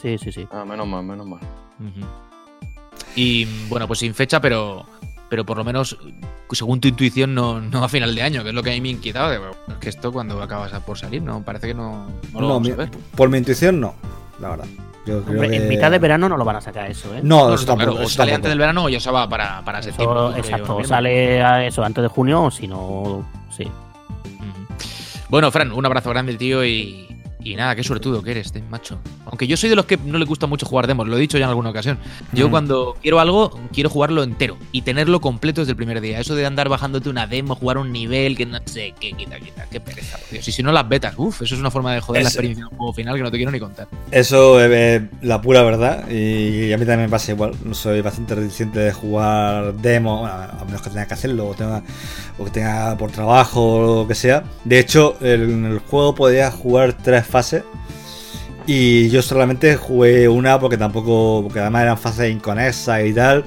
Sí, sí, sí. Ah, menos mal, menos mal. Uh -huh. Y bueno, pues sin fecha, pero pero por lo menos, según tu intuición, no, no a final de año, que es lo que a mí me inquietaba. De, bueno, es que esto cuando acabas por salir, no parece que no, no lo No, vamos mi- a ver. por mi intuición, no. La verdad. Yo creo Hombre, que- En mitad de verano no lo van a sacar eso, ¿eh? No, No, eso claro, tampoco. o eso sale tampoco. antes del verano o ya se va para, para Eso, septiembre. exacto, noviembre. sale a eso antes de junio o si no, sí. Bueno, Fran, un abrazo grande, tío, y, y nada, qué suertudo que eres, eh, macho. Aunque yo soy de los que no le gusta mucho jugar demos, lo he dicho ya en alguna ocasión. Yo Mm. cuando quiero algo, quiero jugarlo entero y tenerlo completo desde el primer día. Eso de andar bajándote una demo, jugar un nivel, que no sé qué, quita, quita, qué pereza, por Dios. Y si no las betas, uff, eso es una forma de joder la experiencia del juego final que no te quiero ni contar. Eso es eh, la pura verdad y a mí también me pasa igual. Soy bastante reticente de jugar demo, bueno, a menos que tenga que hacerlo o, tenga, o que tenga por trabajo o lo que sea. De hecho, en el juego podía jugar tres fases y yo solamente jugué una porque tampoco, porque además eran fases inconexas y tal.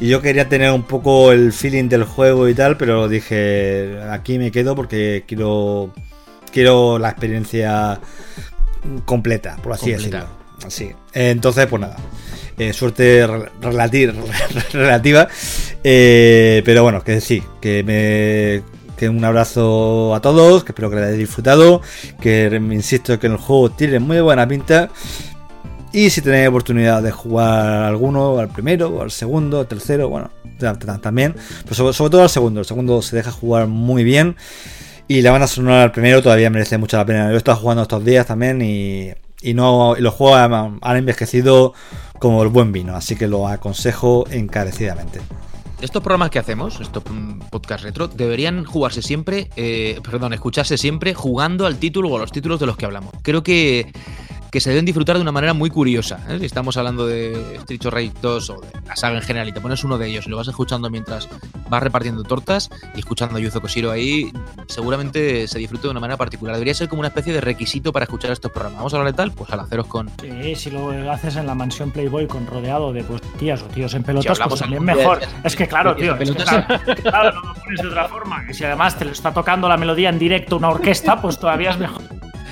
Y yo quería tener un poco el feeling del juego y tal, pero dije, aquí me quedo porque quiero, quiero la experiencia completa, por así Completa. decirlo. Así. Entonces, pues nada. eh, suerte rel- relati- relativa. eh, pero bueno, que sí, que me. Que un abrazo a todos, que espero que lo hayáis disfrutado. Que insisto que el juego tiene muy buena pinta. Y si tenéis oportunidad de jugar alguno, al primero, al segundo, al tercero, bueno, ta- ta- también. Pero sobre, todo al segundo. El segundo se deja jugar muy bien. Y la banda sonora al primero todavía merece mucho la pena. Yo he estado jugando estos días también y, no los juegos han, han envejecido como el buen vino. Así que lo aconsejo encarecidamente. Estos programas que hacemos, estos mm, podcast retro, deberían jugarse siempre, eh, perdón, escucharse siempre jugando al título o a los títulos de los que hablamos. Creo que, que se deben disfrutar de una manera muy curiosa. ¿eh? Si estamos hablando de Street of Rage 2 o de la saga en general y te pones uno de ellos y lo vas escuchando mientras vas repartiendo tortas y escuchando a Yuzo Koshiro ahí, seguramente se disfrute de una manera particular. Debería ser como una especie de requisito para escuchar estos programas. ¿Vamos a hablar de tal? Pues al haceros con... Sí, si lo haces en la mansión Playboy con rodeado de pues, tías o tíos en pelotas, pues también mejor. de Es que claro, tío, es que, pelotas. claro, claro, no lo pones de otra forma. Que si además te lo está tocando la melodía en directo una orquesta, pues todavía es mejor.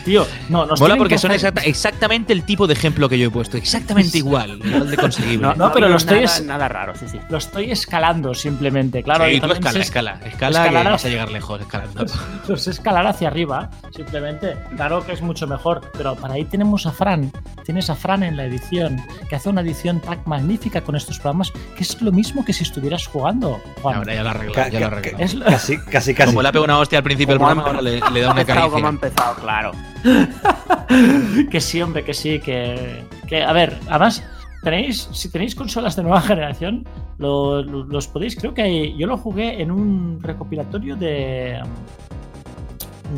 Tío, no, nos Mola porque que son exacta- exactamente el tipo de ejemplo que yo he puesto. Exactamente igual. Igual de conseguible. No, no, pero lo estoy nada, es- nada raro, sí, sí. Lo estoy escalando simplemente, claro. Sí, y tú también escala, escala, escala, escalar que a- vas a llegar lejos escalando. Pues escalar hacia arriba, simplemente. Claro que es mucho mejor, pero para ahí tenemos a Fran. Tienes a Fran en la edición, que hace una edición tan magnífica con estos programas, que es lo mismo que si estuvieras jugando. Juan. Ahora ya lo arreglo, Ca- ya lo lo- Casi, casi, casi. Como le ha pegado una hostia al principio del programa, ahora le, le da una empezado como ha caricia. empezado, claro. que sí, hombre, que sí, que, que a ver, además tenéis, si tenéis consolas de nueva generación, lo- lo- los podéis, creo que hay- yo lo jugué en un recopilatorio de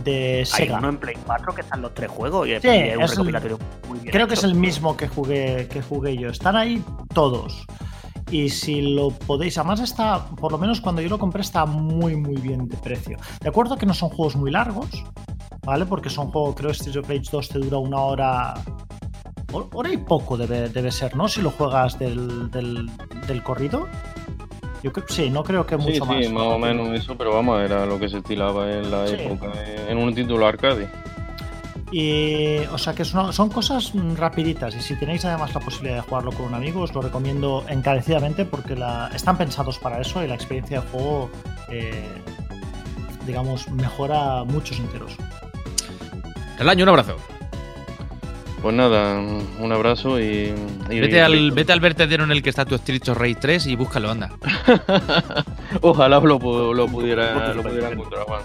de Hay Sega. uno en Play 4 que están los tres juegos y Sí, es un el- recopilatorio muy bien Creo que es el mismo que jugué que jugué yo. Están ahí todos. Y si lo podéis, además está, por lo menos cuando yo lo compré, está muy muy bien de precio. De acuerdo que no son juegos muy largos, ¿vale? Porque son juegos, creo que Street of Rage 2 te dura una hora. hor- Hora y poco debe, debe ser, ¿no? Si lo juegas del, del, del corrido. Yo creo sí, no creo que Sí, mucho más. sí, más o menos eso, pero vamos, era lo que se estilaba en la Sí. época, en un título arcade. Y, o sea que una- son cosas rapiditas y si tenéis además la posibilidad de jugarlo con un amigo os lo recomiendo encarecidamente porque la, están pensados para eso y la experiencia de juego eh, digamos mejora muchos enteros. El año, un abrazo. Pues nada, un abrazo y. y- Vete al, vete al vertedero en el que está tu Street of Rage 3 y búscalo, anda. Ojalá lo, lo pudiera, lo pudiera encontrar, Juan.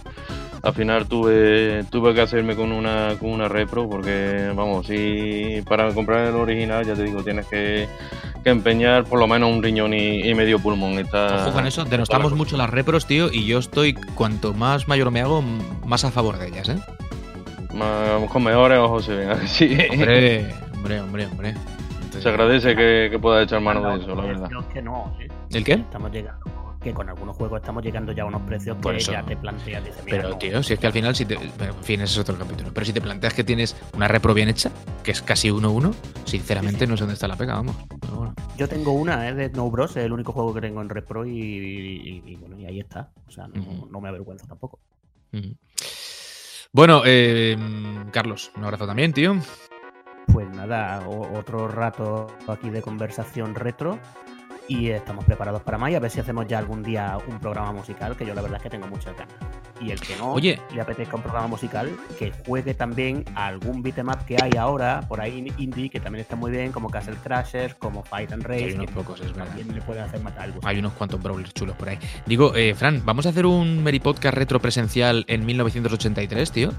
Al final tuve, tuve que hacerme con una, con una repro porque, vamos, si para comprar el original, ya te digo, tienes que, que empeñar por lo menos un riñón y, y medio pulmón. Está, Ojo con eso, denostamos mucho las repros, tío, y yo estoy, cuanto más mayor me hago, más a favor de ellas, ¿eh? Más- con mejores ojos se ven así. Hombre, hombre, hombre, hombre. Entonces- Se agradece que, que pueda echar mano No, de eso, la verdad. que no, ¿eh? ¿El qué? Estamos llegando, que con algunos juegos estamos llegando ya a unos precios Por que eso. ya te planteas, dices, mira, Pero, no, tío, si es que al final, si te. Pero, en fin, ese es otro capítulo. Pero si te planteas que tienes una repro bien hecha, que es casi 1-1, sinceramente Sí, sí. no sé dónde está la pega, vamos. Pero bueno. Yo tengo una, ¿eh? De Snow Bros, es el único juego que tengo en Repro y, y- y bueno, y ahí está. O sea, no, Ujú. no me avergüenzo tampoco. Ujú. Bueno, eh, Carlos, un abrazo también, tío. Pues nada, otro rato aquí de conversación retro. Y estamos preparados para más y a ver si hacemos ya algún día un programa musical, que yo la verdad es que tengo muchas ganas. Y el que no Oye. le apetezca un programa musical, que juegue también a algún beatmap que hay ahora, por ahí indie, que también está muy bien, como Castle Crashers, como Fight and Race, hay unos que pocos, es verdad. también le puede hacer matar algo. Hay unos cuantos brawlers chulos por ahí. Digo, eh, Fran, ¿vamos a hacer un Meri Podcast retro presencial en 1983, tío?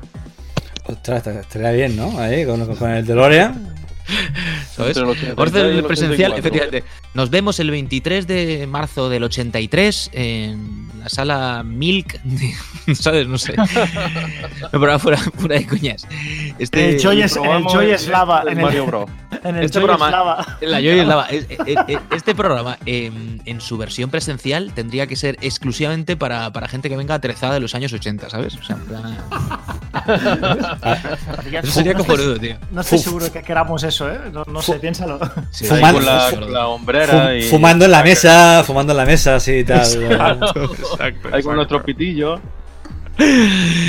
Ostras, estaría bien, ¿no? Ahí, con, con el DeLorean. ¿Sabes? Entre el Vamos a 83 hacer y el el presencial, 84. efectivamente. Nos vemos el 23 de marzo del 83 en la sala Milk. de- ¿Sabes? No sé. No, pero fuera, fuera de coñas. Este, El Joy es, el Probamos Joy el- es lava. el En el, Mario Bros. en el Este Joy es programa- lava. La Joy es lava. Este programa, en, en su versión presencial, tendría que ser exclusivamente para, para gente que venga aterezada de los años 80, ¿sabes? O sea, en plan- Eso sería cojonudo, tío. No estoy seguro que queramos eso, ¿eh? No, no sé, piénsalo. Sí, Fumando- con la, sí, con sí, la hombrera y. fumando en la mesa, fumando en la mesa, así y tal. Exacto, Ahí con nuestros pitillos.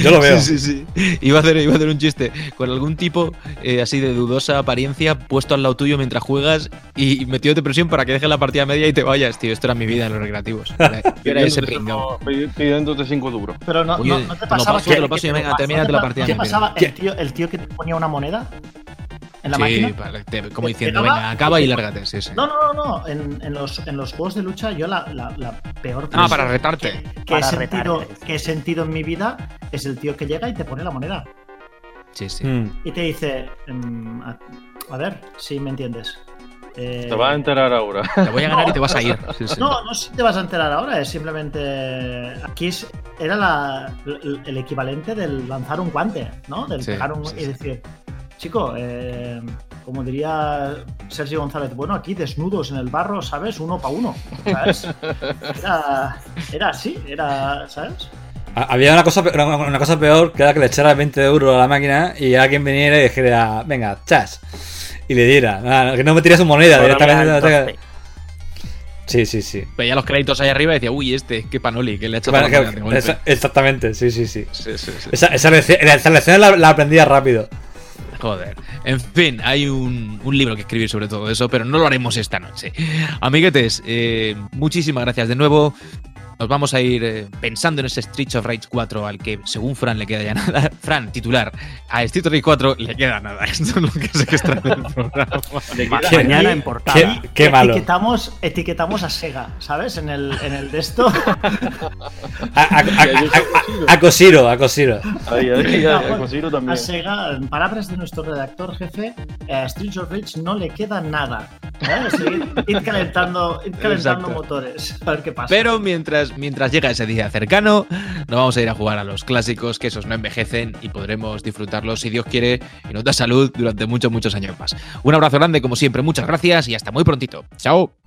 Yo lo veo. Sí, sí, sí. Iba a hacer, iba a hacer un chiste con algún tipo eh, así de dudosa apariencia puesto al lado tuyo mientras juegas y metido de presión para que dejes la partida media y te vayas, tío. Esto era mi vida en los recreativos. Era, era ese pringao. cinco- Pidiéndote 5 duros. Pero no, Oye, no, no te te lo pasaba paso, que, te lo paso que y venga, ¿no termínate te la pa- partida, ¿Qué pasaba? El tío, el tío que te ponía una moneda en la sí, máquina. para- te- como ¿Te diciendo, pegaba? venga, acaba y lárgate. Sí, sí. No, no, no, no. En, en los, en los juegos de lucha, yo la, la, la peor Ah, para retarte. que, he Para sentido, retarte. que he sentido en mi vida es el tío que llega y te pone la moneda. Sí, sí. Mm. Y te dice, em, a, a ver si me entiendes. Eh, Te vas a enterar ahora. Te voy a ganar y te vas a ir. Sí, sí. No, no sé si te vas a enterar ahora, es simplemente. Aquí es- era la- el, el equivalente del lanzar un guante, ¿no? Del Sí, pegar un. sí, y sí. decir, chico, eh, como diría Sergio González, bueno, aquí desnudos en el barro, ¿sabes? Uno para uno, ¿sabes? Era, era así, era, ¿sabes? Ha- Había una cosa, una, una cosa peor que era que le echara 20 euros a la máquina y alguien viniera y dijera, venga, chas. Y le diera, "Ah, que no me tires su moneda directamente. Sí, sí, sí. Veía los créditos ahí arriba y decía, uy, este, qué panoli, que le ha echado Bueno, la que- moneda de golpe". esa- exactamente, sí, sí, sí. Sí, sí, sí. Esa, esa lección, esa lección la, la aprendía rápido. Joder. En fin, hay un, un libro que escribir sobre todo eso, pero no lo haremos esta noche. Amiguetes, eh, muchísimas gracias de nuevo. Nos vamos a ir eh, pensando en ese Streets of Rage 4 al que, según Fran, le queda ya nada. Fran, titular, a Streets of Rage 4 le queda nada. Esto es lo que se que extrae del programa. ma- Qué- mañana en Qué, portada. qué malo. Etiquetamos, etiquetamos a Sega, ¿sabes? En el, en el de esto. A, a, a, a- a Cosiro, a Cosiro. A A. Sega, en palabras de nuestro redactor jefe, a Streets of Rage no le queda nada. ¿eh? Seguir- Ir calentando, ir calentando motores. A ver qué pasa. Pero mientras, llega ese día cercano, nos vamos a ir a jugar a los clásicos, que esos no envejecen y podremos disfrutarlos, si Dios quiere, y nos da salud durante muchos, muchos años más. Un abrazo grande, como siempre, muchas gracias y hasta muy prontito. Chao.